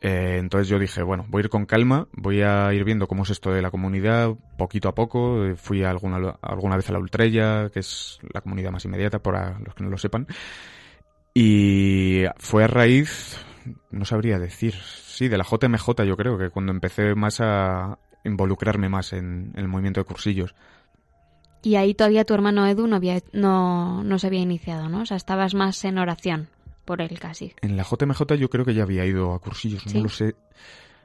Speaker 3: Eh, entonces yo dije, bueno, voy a ir con calma, voy a ir viendo cómo es esto de la comunidad poquito a poco. Eh, Fui alguna, alguna vez a la Ultrella, que es la comunidad más inmediata, para los que no lo sepan. Y fue a raíz, no sabría decir, sí, de la JMJ yo creo, que cuando empecé más a involucrarme más en, en el movimiento de cursillos.
Speaker 2: Y ahí todavía tu hermano Edu no, había, no, no se había iniciado, ¿no? O sea, estabas más en oración por él casi.
Speaker 3: En la JMJ yo creo que ya había ido a cursillos,
Speaker 2: Sí.
Speaker 3: no lo sé.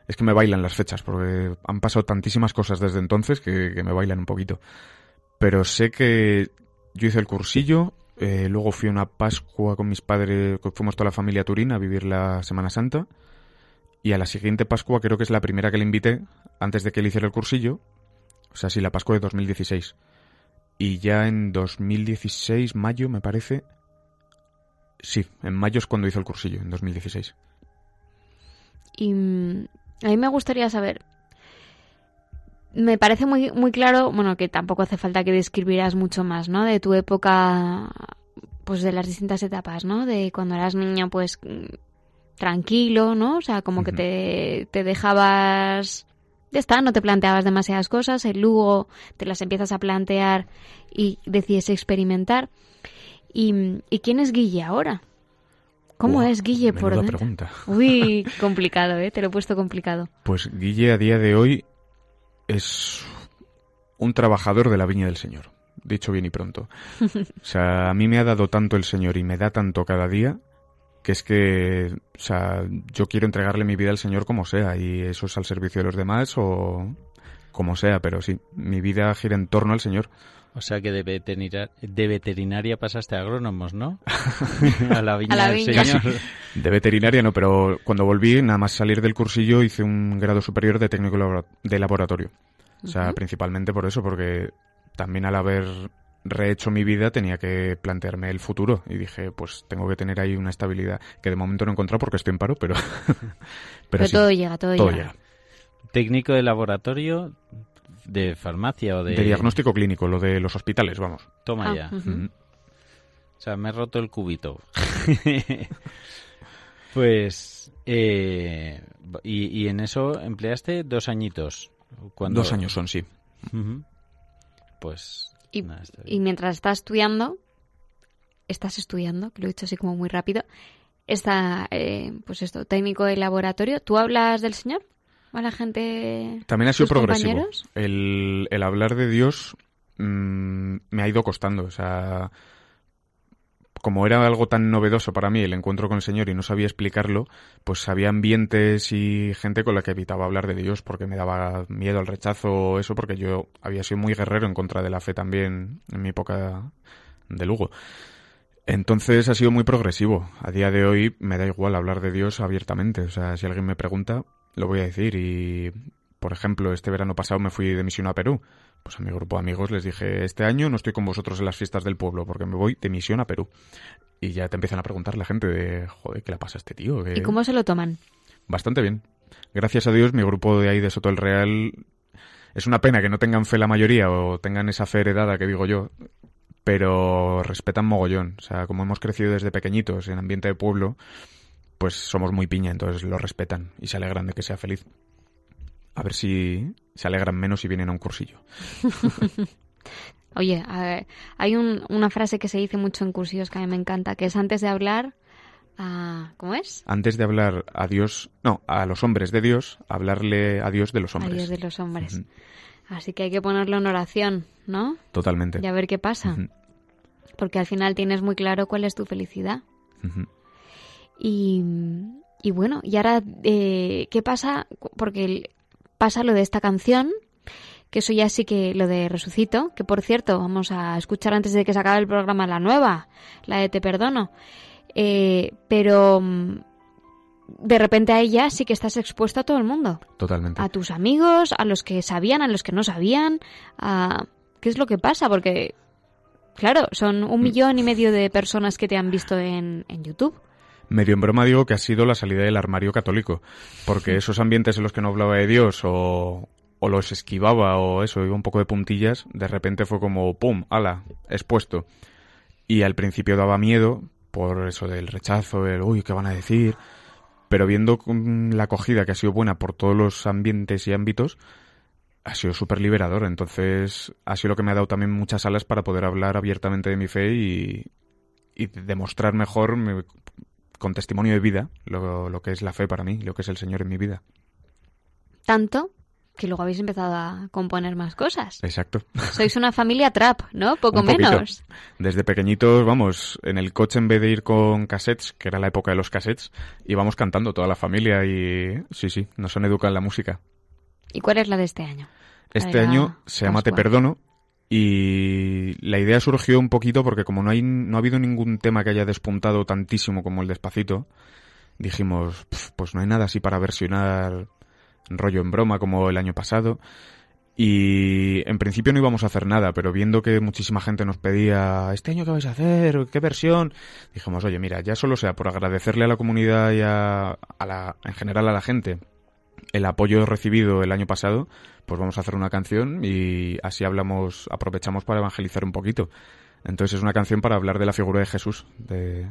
Speaker 3: Es que me bailan las fechas, porque han pasado tantísimas cosas desde entonces que, que me bailan un poquito. Pero sé que yo hice el cursillo, eh, luego fui a una Pascua con mis padres, fuimos toda la familia a Turín a vivir la Semana Santa. Y a la siguiente Pascua creo que es la primera que le invité, antes de que él hiciera el cursillo. O sea, sí, la Pascua de 2016. Y ya en 2016, mayo, me parece. Sí, en mayo es cuando hizo el cursillo, en 2016.
Speaker 2: Y mm, a mí me gustaría saber. Me parece muy, muy claro, bueno, que tampoco hace falta que describieras mucho más, ¿no? De tu época, pues de las distintas etapas, ¿no? De cuando eras niño, pues tranquilo, ¿no? O sea, como que te, te dejabas. Ya está, no te planteabas demasiadas cosas. El Lugo te las empiezas a plantear y decides experimentar. ¿Y, ¿y quién es Guille ahora? ¿Cómo es Guille por dentro?
Speaker 3: pregunta.
Speaker 2: Uy, complicado, ¿eh? Te lo he puesto complicado.
Speaker 3: Pues Guille a día de hoy es un trabajador de la viña del Señor, dicho bien y pronto. O sea, a mí me ha dado tanto el Señor y me da tanto cada día que es que, o sea, yo quiero entregarle mi vida al Señor como sea, y eso es al servicio de los demás o como sea, pero sí, mi vida gira en torno al Señor.
Speaker 1: O sea que de veterinaria, de veterinaria pasaste a agrónomos, ¿no? a la viña,
Speaker 2: A la
Speaker 1: del
Speaker 2: viña.
Speaker 1: señor.
Speaker 3: De veterinaria no, pero cuando volví, nada más salir del cursillo, hice un grado superior de técnico de laboratorio. O sea, principalmente por eso, porque también al haber rehecho mi vida tenía que plantearme el futuro y dije, pues tengo que tener ahí una estabilidad que de momento no he encontrado porque estoy en paro, pero pero,
Speaker 2: Pero
Speaker 3: sí,
Speaker 2: todo llega, todo,
Speaker 3: todo
Speaker 2: llega.
Speaker 3: llega.
Speaker 1: Técnico de laboratorio de farmacia o de...
Speaker 3: De diagnóstico clínico, lo de los hospitales, vamos.
Speaker 1: Toma
Speaker 2: Ah,
Speaker 1: ya.
Speaker 2: Ujú.
Speaker 1: O sea, me he roto el cubito. pues... eh, y, y en eso empleaste dos añitos. Cuando...
Speaker 3: Dos años son, sí.
Speaker 1: Pues...
Speaker 2: Y, mientras estás estudiando, estás estudiando, que lo he dicho así como muy rápido, está, eh, pues esto, técnico de laboratorio. ¿Tú hablas del Señor? ¿A la gente?
Speaker 3: También ha sido progresivo. El, el hablar de Dios mm, me ha ido costando. O sea, como era algo tan novedoso para mí el encuentro con el Señor y no sabía explicarlo, pues había ambientes y gente con la que evitaba hablar de Dios porque me daba miedo al rechazo o eso, porque yo había sido muy guerrero en contra de la fe también en mi época de Lugo. Entonces ha sido muy progresivo. A día de hoy me da igual hablar de Dios abiertamente. O sea, si alguien me pregunta, lo voy a decir. Y, por ejemplo, este verano pasado me fui de misión a Perú. Pues a mi grupo de amigos les dije, este año no estoy con vosotros en las fiestas del pueblo porque me voy de misión a Perú. Y ya te empiezan a preguntar la gente de, joder, ¿qué le pasa a este tío? ¿Qué-
Speaker 2: ¿Y cómo se lo toman?
Speaker 3: Bastante bien. Gracias a Dios, mi grupo de ahí de Soto del Real es una pena que no tengan fe la mayoría o tengan esa fe heredada que digo yo, pero respetan mogollón. O sea, como hemos crecido desde pequeñitos en ambiente de pueblo, pues somos muy piña, entonces lo respetan y se alegran de que sea feliz. A ver si se alegran menos si vienen a un cursillo.
Speaker 2: Oye, a ver, hay un- una frase que se dice mucho en cursillos que a mí me encanta, que es antes de hablar, a, ¿cómo es?
Speaker 3: Antes de hablar a Dios, no, a los hombres de Dios, hablarle a Dios de los
Speaker 2: A
Speaker 3: hombres.
Speaker 2: Dios de los hombres. Así que hay que ponerlo en oración, ¿no?
Speaker 3: Totalmente.
Speaker 2: Y a ver qué pasa. Porque al final tienes muy claro cuál es tu felicidad. Y, y bueno, y ahora, eh, ¿qué pasa? Porque el- pasa lo de esta canción, que eso ya sí que lo de Resucito, que por cierto, vamos a escuchar antes de que se acabe el programa la nueva, la de Te Perdono. Eh, pero mm, de repente a ella sí que estás expuesto a todo el mundo.
Speaker 3: Totalmente.
Speaker 2: A tus amigos, a los que sabían, a los que no sabían, a... ¿Qué es lo que pasa? Porque, claro, son un millón y medio de personas que te han visto en, en YouTube.
Speaker 3: Medio en broma digo que ha sido la salida del armario católico, porque esos ambientes en los que no hablaba de Dios o, los esquivaba o eso, iba un poco de puntillas, de repente fue como ¡pum! ¡Hala! expuesto. Y al principio daba miedo por eso del rechazo, el uy, ¿qué van a decir? Pero viendo mm, la acogida que ha sido buena por todos los ambientes y ámbitos, ha sido súper liberador. Entonces, ha sido lo que me ha dado también muchas alas para poder hablar abiertamente de mi fe y, y demostrar mejor mi- con testimonio de vida lo, lo que es la fe para mí, lo que es el Señor en mi vida.
Speaker 2: Tanto que luego habéis empezado a componer más cosas.
Speaker 3: Exacto.
Speaker 2: Sois una familia trap, ¿no? Poco menos.
Speaker 3: Desde pequeñitos, vamos, en el coche en vez de ir con cassettes, que era la época de los cassettes, íbamos cantando toda la familia y sí, sí, nos han educado en la música.
Speaker 2: ¿Y cuál es la de este año?
Speaker 3: Este año se llama Te. Perdono y la idea surgió un poquito porque como no, hay, no ha habido ningún tema que haya despuntado tantísimo como el Despacito, dijimos, "Pf, pues no hay nada así para versionar rollo en broma como el año pasado. Y en principio no íbamos a hacer nada, pero viendo que muchísima gente nos pedía, ¿este año qué vais a hacer? ¿Qué versión? Dijimos, oye, mira, ya solo sea por agradecerle a la comunidad y a, a la, en general a la gente el apoyo recibido el año pasado, pues vamos a hacer una canción y así hablamos, aprovechamos para evangelizar un poquito. Entonces es una canción para hablar de la figura de Jesús de,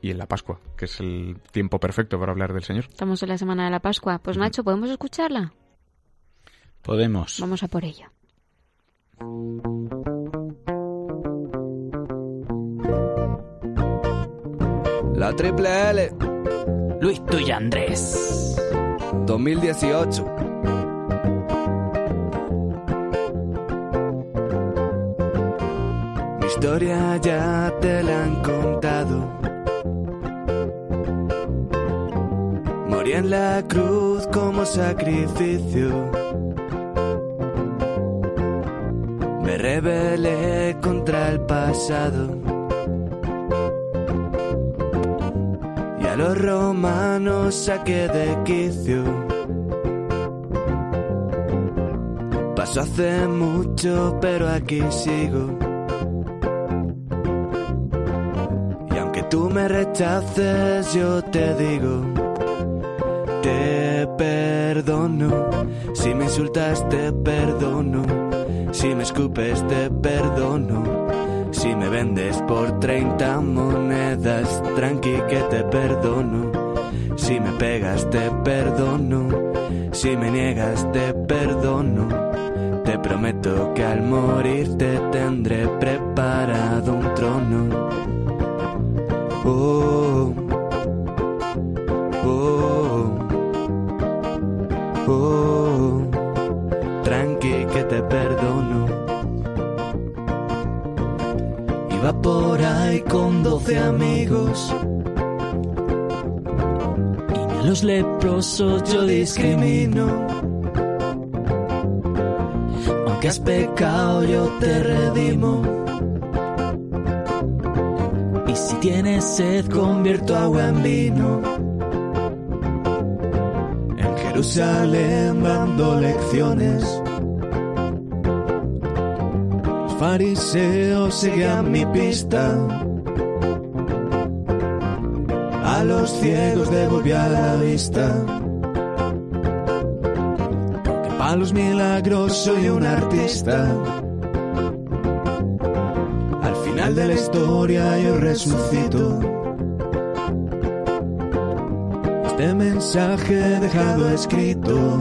Speaker 3: y en la Pascua, que es el tiempo perfecto para hablar del Señor.
Speaker 2: Estamos en la semana de la Pascua. Pues Nacho, ¿podemos escucharla?
Speaker 1: Podemos.
Speaker 2: Vamos a por ello.
Speaker 5: La triple L
Speaker 4: Luis Tuya Andrés.
Speaker 5: 2018. Historia ya te la han contado. Morí en la cruz como sacrificio. Me rebelé contra el pasado. Y a los romanos saqué de quicio. Pasó hace mucho, pero aquí sigo. Tú me rechaces, yo te digo, te perdono. Si me insultas, te perdono. Si me escupes, te perdono. Si me vendes por 30 monedas, tranqui que te perdono. Si me pegas, te perdono. Si me niegas, te perdono. Te prometo que al morir te tendré preparado un trono. Yo discrimino. Aunque has pecado yo te redimo. Tienes sed convierto agua en vino. En Jerusalén dando lecciones. Los fariseos seguían mi pista. A los ciegos devolvía la vista. Porque para los milagros soy un artista. Historia yo resucito. Este mensaje he dejado escrito.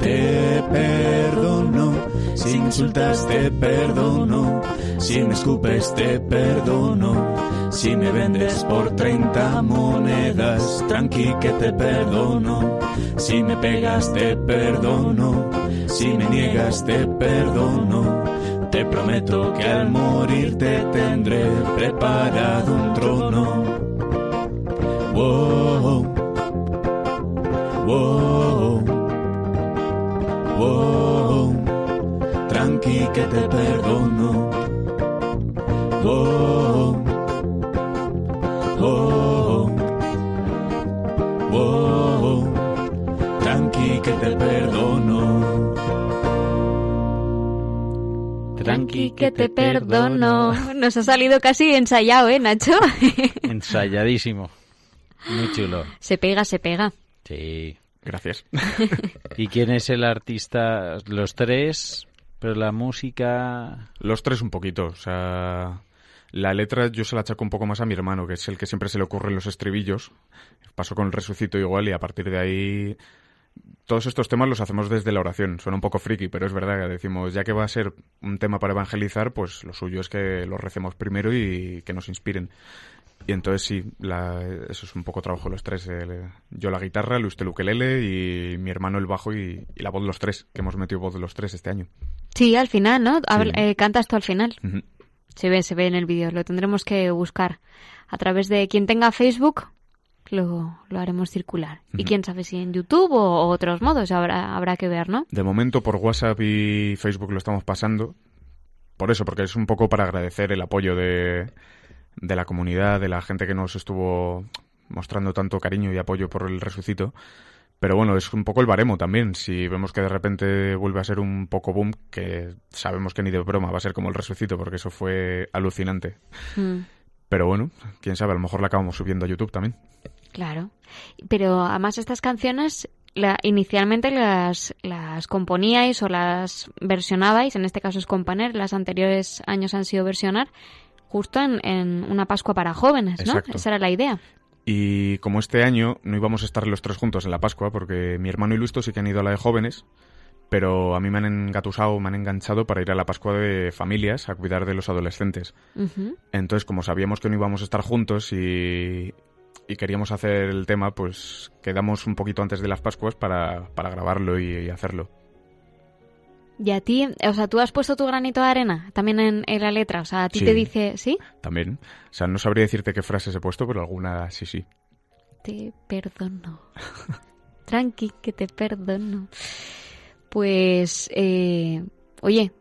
Speaker 5: Te perdono. Si insultas te perdono. Si me escupes te perdono. Si me vendes por 30 monedas, tranqui que te perdono. Si me pegas te perdono. Si me niegas te perdono. Te prometo que al morir te tendré preparado un trono. Wow, wow, wow, tranqui que te perdono. Wow, que te perdono.
Speaker 2: Nos ha salido casi ensayado, ¿eh, Nacho?
Speaker 1: Ensayadísimo. Muy chulo.
Speaker 2: se pega, se pega.
Speaker 1: Sí.
Speaker 3: Gracias.
Speaker 1: ¿Y quién es el artista? Los tres, pero la música...
Speaker 3: Los tres un poquito, o sea... La letra yo se la achaco un poco más a mi hermano, que es el que siempre se le ocurren los estribillos. Pasó con el resucito igual y a partir de ahí... Todos estos temas los hacemos desde la oración. Suena un poco friki, pero es verdad que decimos, ya que va a ser un tema para evangelizar, pues lo suyo es que lo recemos primero y que nos inspiren. Y entonces sí, la- eso es un poco trabajo los tres. el- yo la guitarra, Luis el ukelele y mi hermano el bajo y, y la voz de los tres, que hemos metido voz de los tres este año.
Speaker 2: Sí, al final, ¿no? Habla-
Speaker 3: Sí.
Speaker 2: eh, cantas tú al final. Se ve, se ve en el vídeo. Lo tendremos que buscar. A través de quien tenga Facebook, lo, lo haremos circular. Y quién sabe si en YouTube o, o otros modos habrá, habrá que ver, ¿no?
Speaker 3: De momento por WhatsApp y Facebook lo estamos pasando. Por eso, porque es un poco para agradecer el apoyo de, de la comunidad, de la gente que nos estuvo mostrando tanto cariño y apoyo por el resucito. Pero bueno, es un poco el baremo también. Si vemos que de repente vuelve a ser un poco boom, que sabemos que ni de broma va a ser como el resucito, porque eso fue alucinante.
Speaker 2: Mm,
Speaker 3: Pero bueno, quién sabe, a lo mejor la acabamos subiendo a YouTube también.
Speaker 2: Claro. Pero además estas canciones la, inicialmente las, las componíais o las versionabais, en este caso es componer, las anteriores años han sido versionar, justo en, en una Pascua para jóvenes, ¿no?
Speaker 3: Exacto.
Speaker 2: Esa era la idea.
Speaker 3: Y como este año no íbamos a estar los tres juntos en la Pascua, porque mi hermano y Lusto sí que han ido a la de jóvenes, pero a mí me han engatusado, me han enganchado para ir a la Pascua de familias a cuidar de los adolescentes. Entonces, como sabíamos que no íbamos a estar juntos y, y queríamos hacer el tema, pues quedamos un poquito antes de las Pascuas para, para grabarlo y, y hacerlo.
Speaker 2: Y a ti, o sea, tú has puesto tu granito de arena también en, en la letra, o sea, a ti
Speaker 3: Sí.
Speaker 2: te dice, ¿sí?
Speaker 3: También. O sea, no sabría decirte qué frases he puesto, pero alguna sí, sí.
Speaker 2: te perdono. Tranqui, que te perdono. Pues, eh, oye,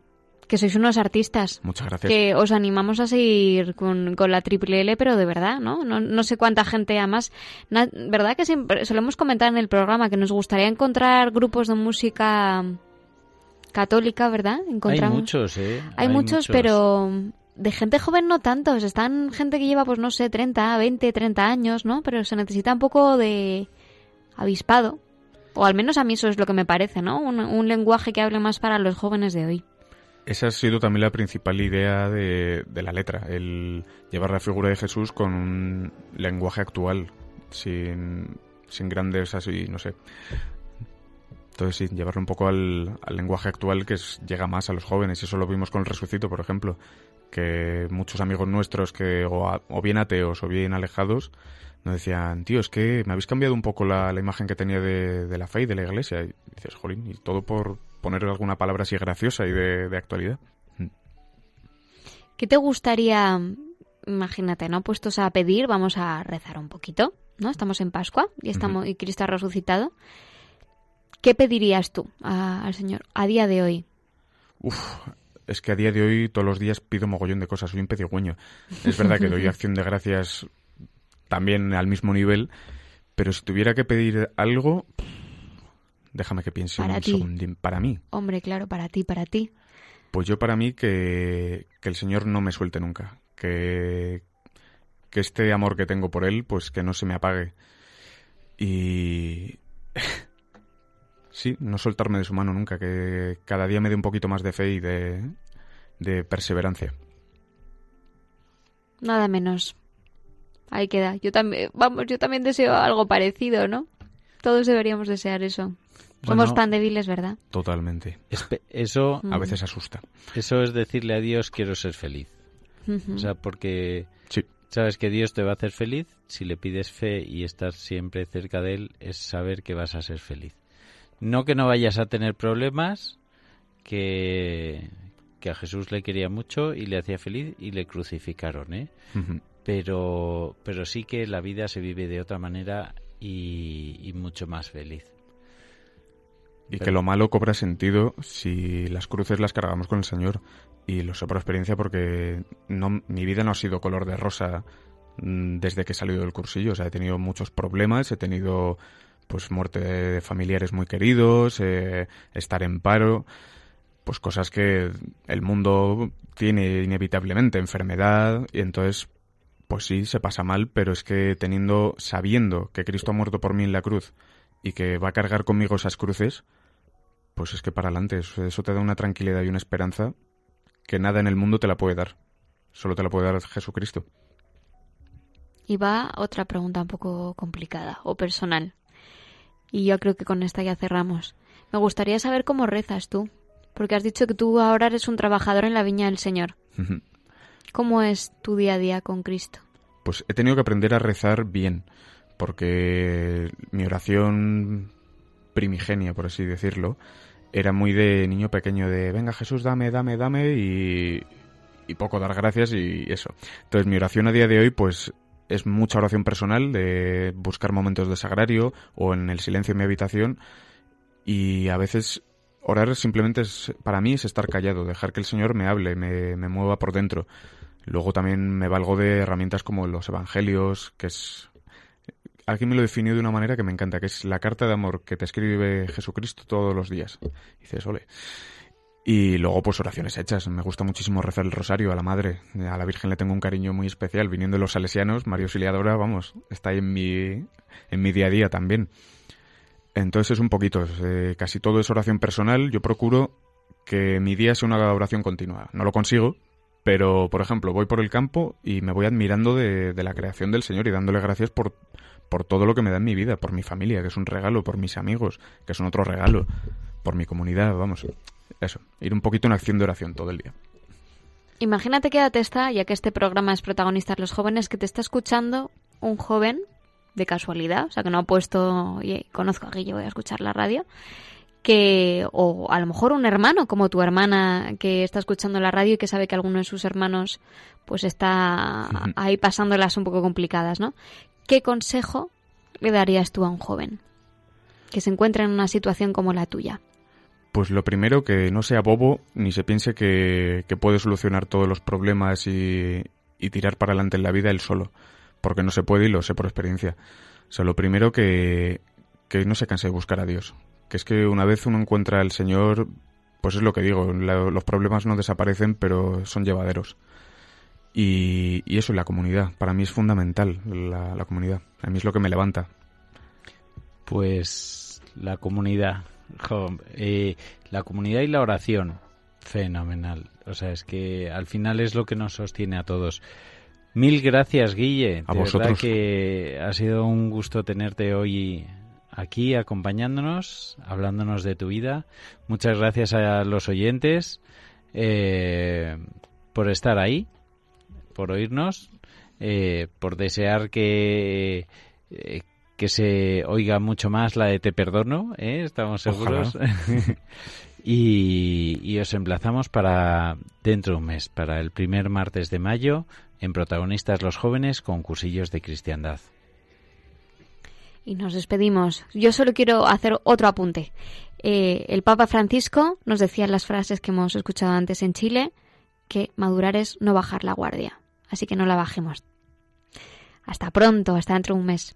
Speaker 2: que sois unos artistas.
Speaker 3: Muchas gracias.
Speaker 2: Que os animamos a seguir con, con la triple L, pero de verdad, ¿no? No, no sé cuánta gente además. na- ¿Verdad que siempre solemos comentar en el programa que nos gustaría encontrar grupos de música católica, ¿verdad?
Speaker 1: Hay muchos, ¿eh?
Speaker 2: Hay, muchos, pero de gente joven no tantos. Están gente que lleva, pues no sé, 30, 20, 30 años, ¿no? Pero se necesita un poco de avispado. O al menos a mí eso es lo que me parece, ¿no? Un, un lenguaje que hable más para los jóvenes de hoy.
Speaker 3: Esa ha sido también la principal idea de, de la letra, el llevar la figura de Jesús con un lenguaje actual, sin, sin grandes así, no sé. Entonces sí, llevarlo un poco al, lenguaje actual que llega más a los jóvenes. Y eso lo vimos con el resucito, por ejemplo, que muchos amigos nuestros que o, o bien ateos o bien alejados nos decían, tío, es que me habéis cambiado un poco la, imagen que tenía de, de la fe y de la iglesia. Dices, jolín, y todo por poner alguna palabra así graciosa y de, de actualidad.
Speaker 2: ¿Qué te gustaría, imagínate, ¿no? Puestos a pedir, vamos a rezar un poquito, ¿no? Estamos en Pascua y, estamos, y Cristo ha resucitado. ¿Qué pedirías tú a- al Señor a día de hoy?
Speaker 3: Uf, es que a día de hoy todos los días pido mogollón de cosas, soy un pedigüeño. Es verdad que doy acción de gracias también al mismo nivel, pero si tuviera que pedir algo, déjame que piense
Speaker 2: Para
Speaker 3: un
Speaker 2: ti.
Speaker 3: segundín. Para mí,
Speaker 2: Hombre, claro, para ti, para ti.
Speaker 3: pues yo para mí que, que el Señor no me suelte nunca, que, que este amor que tengo por Él, pues que no se me apague. Y... sí, no soltarme de su mano nunca, que cada día me dé un poquito más de fe y de, de perseverancia.
Speaker 2: Nada menos. Ahí queda. Yo también, vamos, yo también deseo algo parecido, ¿no? Todos deberíamos desear eso. Somos pan débiles, ¿verdad?
Speaker 3: Totalmente.
Speaker 1: Espe- Eso,
Speaker 2: Mm.
Speaker 3: A veces asusta.
Speaker 1: eso es decirle a Dios quiero ser feliz. O sea, porque
Speaker 3: Sí.
Speaker 1: sabes que Dios te va a hacer feliz. Si le pides fe y estás siempre cerca de Él, es saber que vas a ser feliz. No que no vayas a tener problemas, que, que a Jesús le quería mucho y le hacía feliz y le crucificaron, ¿eh? Pero, pero sí que la vida se vive de otra manera y, y mucho más feliz.
Speaker 3: Y
Speaker 1: Pero-
Speaker 3: que lo malo cobra sentido si las cruces las cargamos con el Señor. Y lo sé por experiencia porque no, mi vida no ha sido color de rosa mm, desde que he salido del cursillo. O sea, he tenido muchos problemas, he tenido pues muerte de familiares muy queridos, eh, estar en paro, pues cosas que el mundo tiene inevitablemente, enfermedad, y entonces pues sí, se pasa mal, pero es que teniendo, sabiendo que Cristo ha muerto por mí en la cruz y que va a cargar conmigo esas cruces, pues es que para adelante, eso, eso te da una tranquilidad y una esperanza que nada en el mundo te la puede dar. Solo te la puede dar Jesucristo.
Speaker 2: Y va otra pregunta un poco complicada o personal. Y yo creo que con esta ya cerramos. Me gustaría saber cómo rezas tú. Porque has dicho que tú ahora eres un trabajador en la viña del Señor. ¿Cómo es tu día a día con Cristo?
Speaker 3: Pues he tenido que aprender a rezar bien, porque mi oración primigenia, por así decirlo, era muy de niño pequeño, de venga Jesús, dame, dame, dame, y, y poco dar gracias y eso. Entonces mi oración a día de hoy, pues es mucha oración personal, de buscar momentos de sagrario o en el silencio en mi habitación, y a veces orar simplemente es, para mí es estar callado, dejar que el Señor me hable, me, me mueva por dentro. Luego también me valgo de herramientas como los evangelios, que es... Alguien me lo definió de una manera que me encanta, que es la carta de amor que te escribe Jesucristo todos los días. Y dices. Y luego, pues oraciones hechas. Me gusta muchísimo rezar el rosario a la Madre. A la Virgen le tengo un cariño muy especial. Viniendo de los salesianos, María Auxiliadora, vamos, está ahí en mi, en mi día a día también. Entonces es un poquito, eh, casi todo es oración personal. Yo procuro que mi día sea una oración continua. No lo consigo, pero por ejemplo, voy por el campo y me voy admirando de, de la creación del Señor y dándole gracias por, por todo lo que me da en mi vida, por mi familia, que es un regalo, por mis amigos, que son otro regalo, por mi comunidad, vamos. Eso, ir un poquito en acción de oración todo el día.
Speaker 2: Imagínate que te está, ya que este programa es protagonista los jóvenes, que te está escuchando un joven de casualidad, o sea, que no ha puesto, oye, conozco a Guillo, voy a escuchar la radio, que, o a lo mejor un hermano, como tu hermana, que está escuchando la radio y que sabe que alguno de sus hermanos, pues está ahí pasándolas un poco complicadas, ¿no? ¿Qué consejo le darías tú a un joven que se encuentra en una situación como la tuya?
Speaker 3: Pues lo primero, que no sea bobo ni se piense que, que puede solucionar todos los problemas y, y tirar para adelante en la vida él solo, porque no se puede y lo sé por experiencia. O sea, lo primero que, que no se canse de buscar a Dios, que es que una vez uno encuentra al Señor, pues es lo que digo, la- los problemas no desaparecen, pero son llevaderos. Y, y eso, la comunidad, para mí es fundamental, la, la comunidad. A mí es lo que me levanta.
Speaker 1: Pues la comunidad, jo, eh, la comunidad y la oración, fenomenal. O sea, es que al final es lo que nos sostiene a todos. Mil gracias, Guille.
Speaker 3: A
Speaker 1: de verdad que ha sido un gusto tenerte hoy aquí acompañándonos, hablándonos de tu vida. Muchas gracias a los oyentes eh, por estar ahí, por oírnos, eh, por desear que eh, que se oiga mucho más la de Te Perdono, ¿eh? estamos seguros. y, y os emplazamos para dentro de un mes, para el primer martes de mayo, en Protagonistas los Jóvenes con cursillos de cristiandad.
Speaker 2: Y nos despedimos. Yo solo quiero hacer otro apunte. Eh, el Papa Francisco nos decía en las frases que hemos escuchado antes en Chile que madurar es no bajar la guardia. Así que no la bajemos. Hasta pronto, hasta dentro de un mes.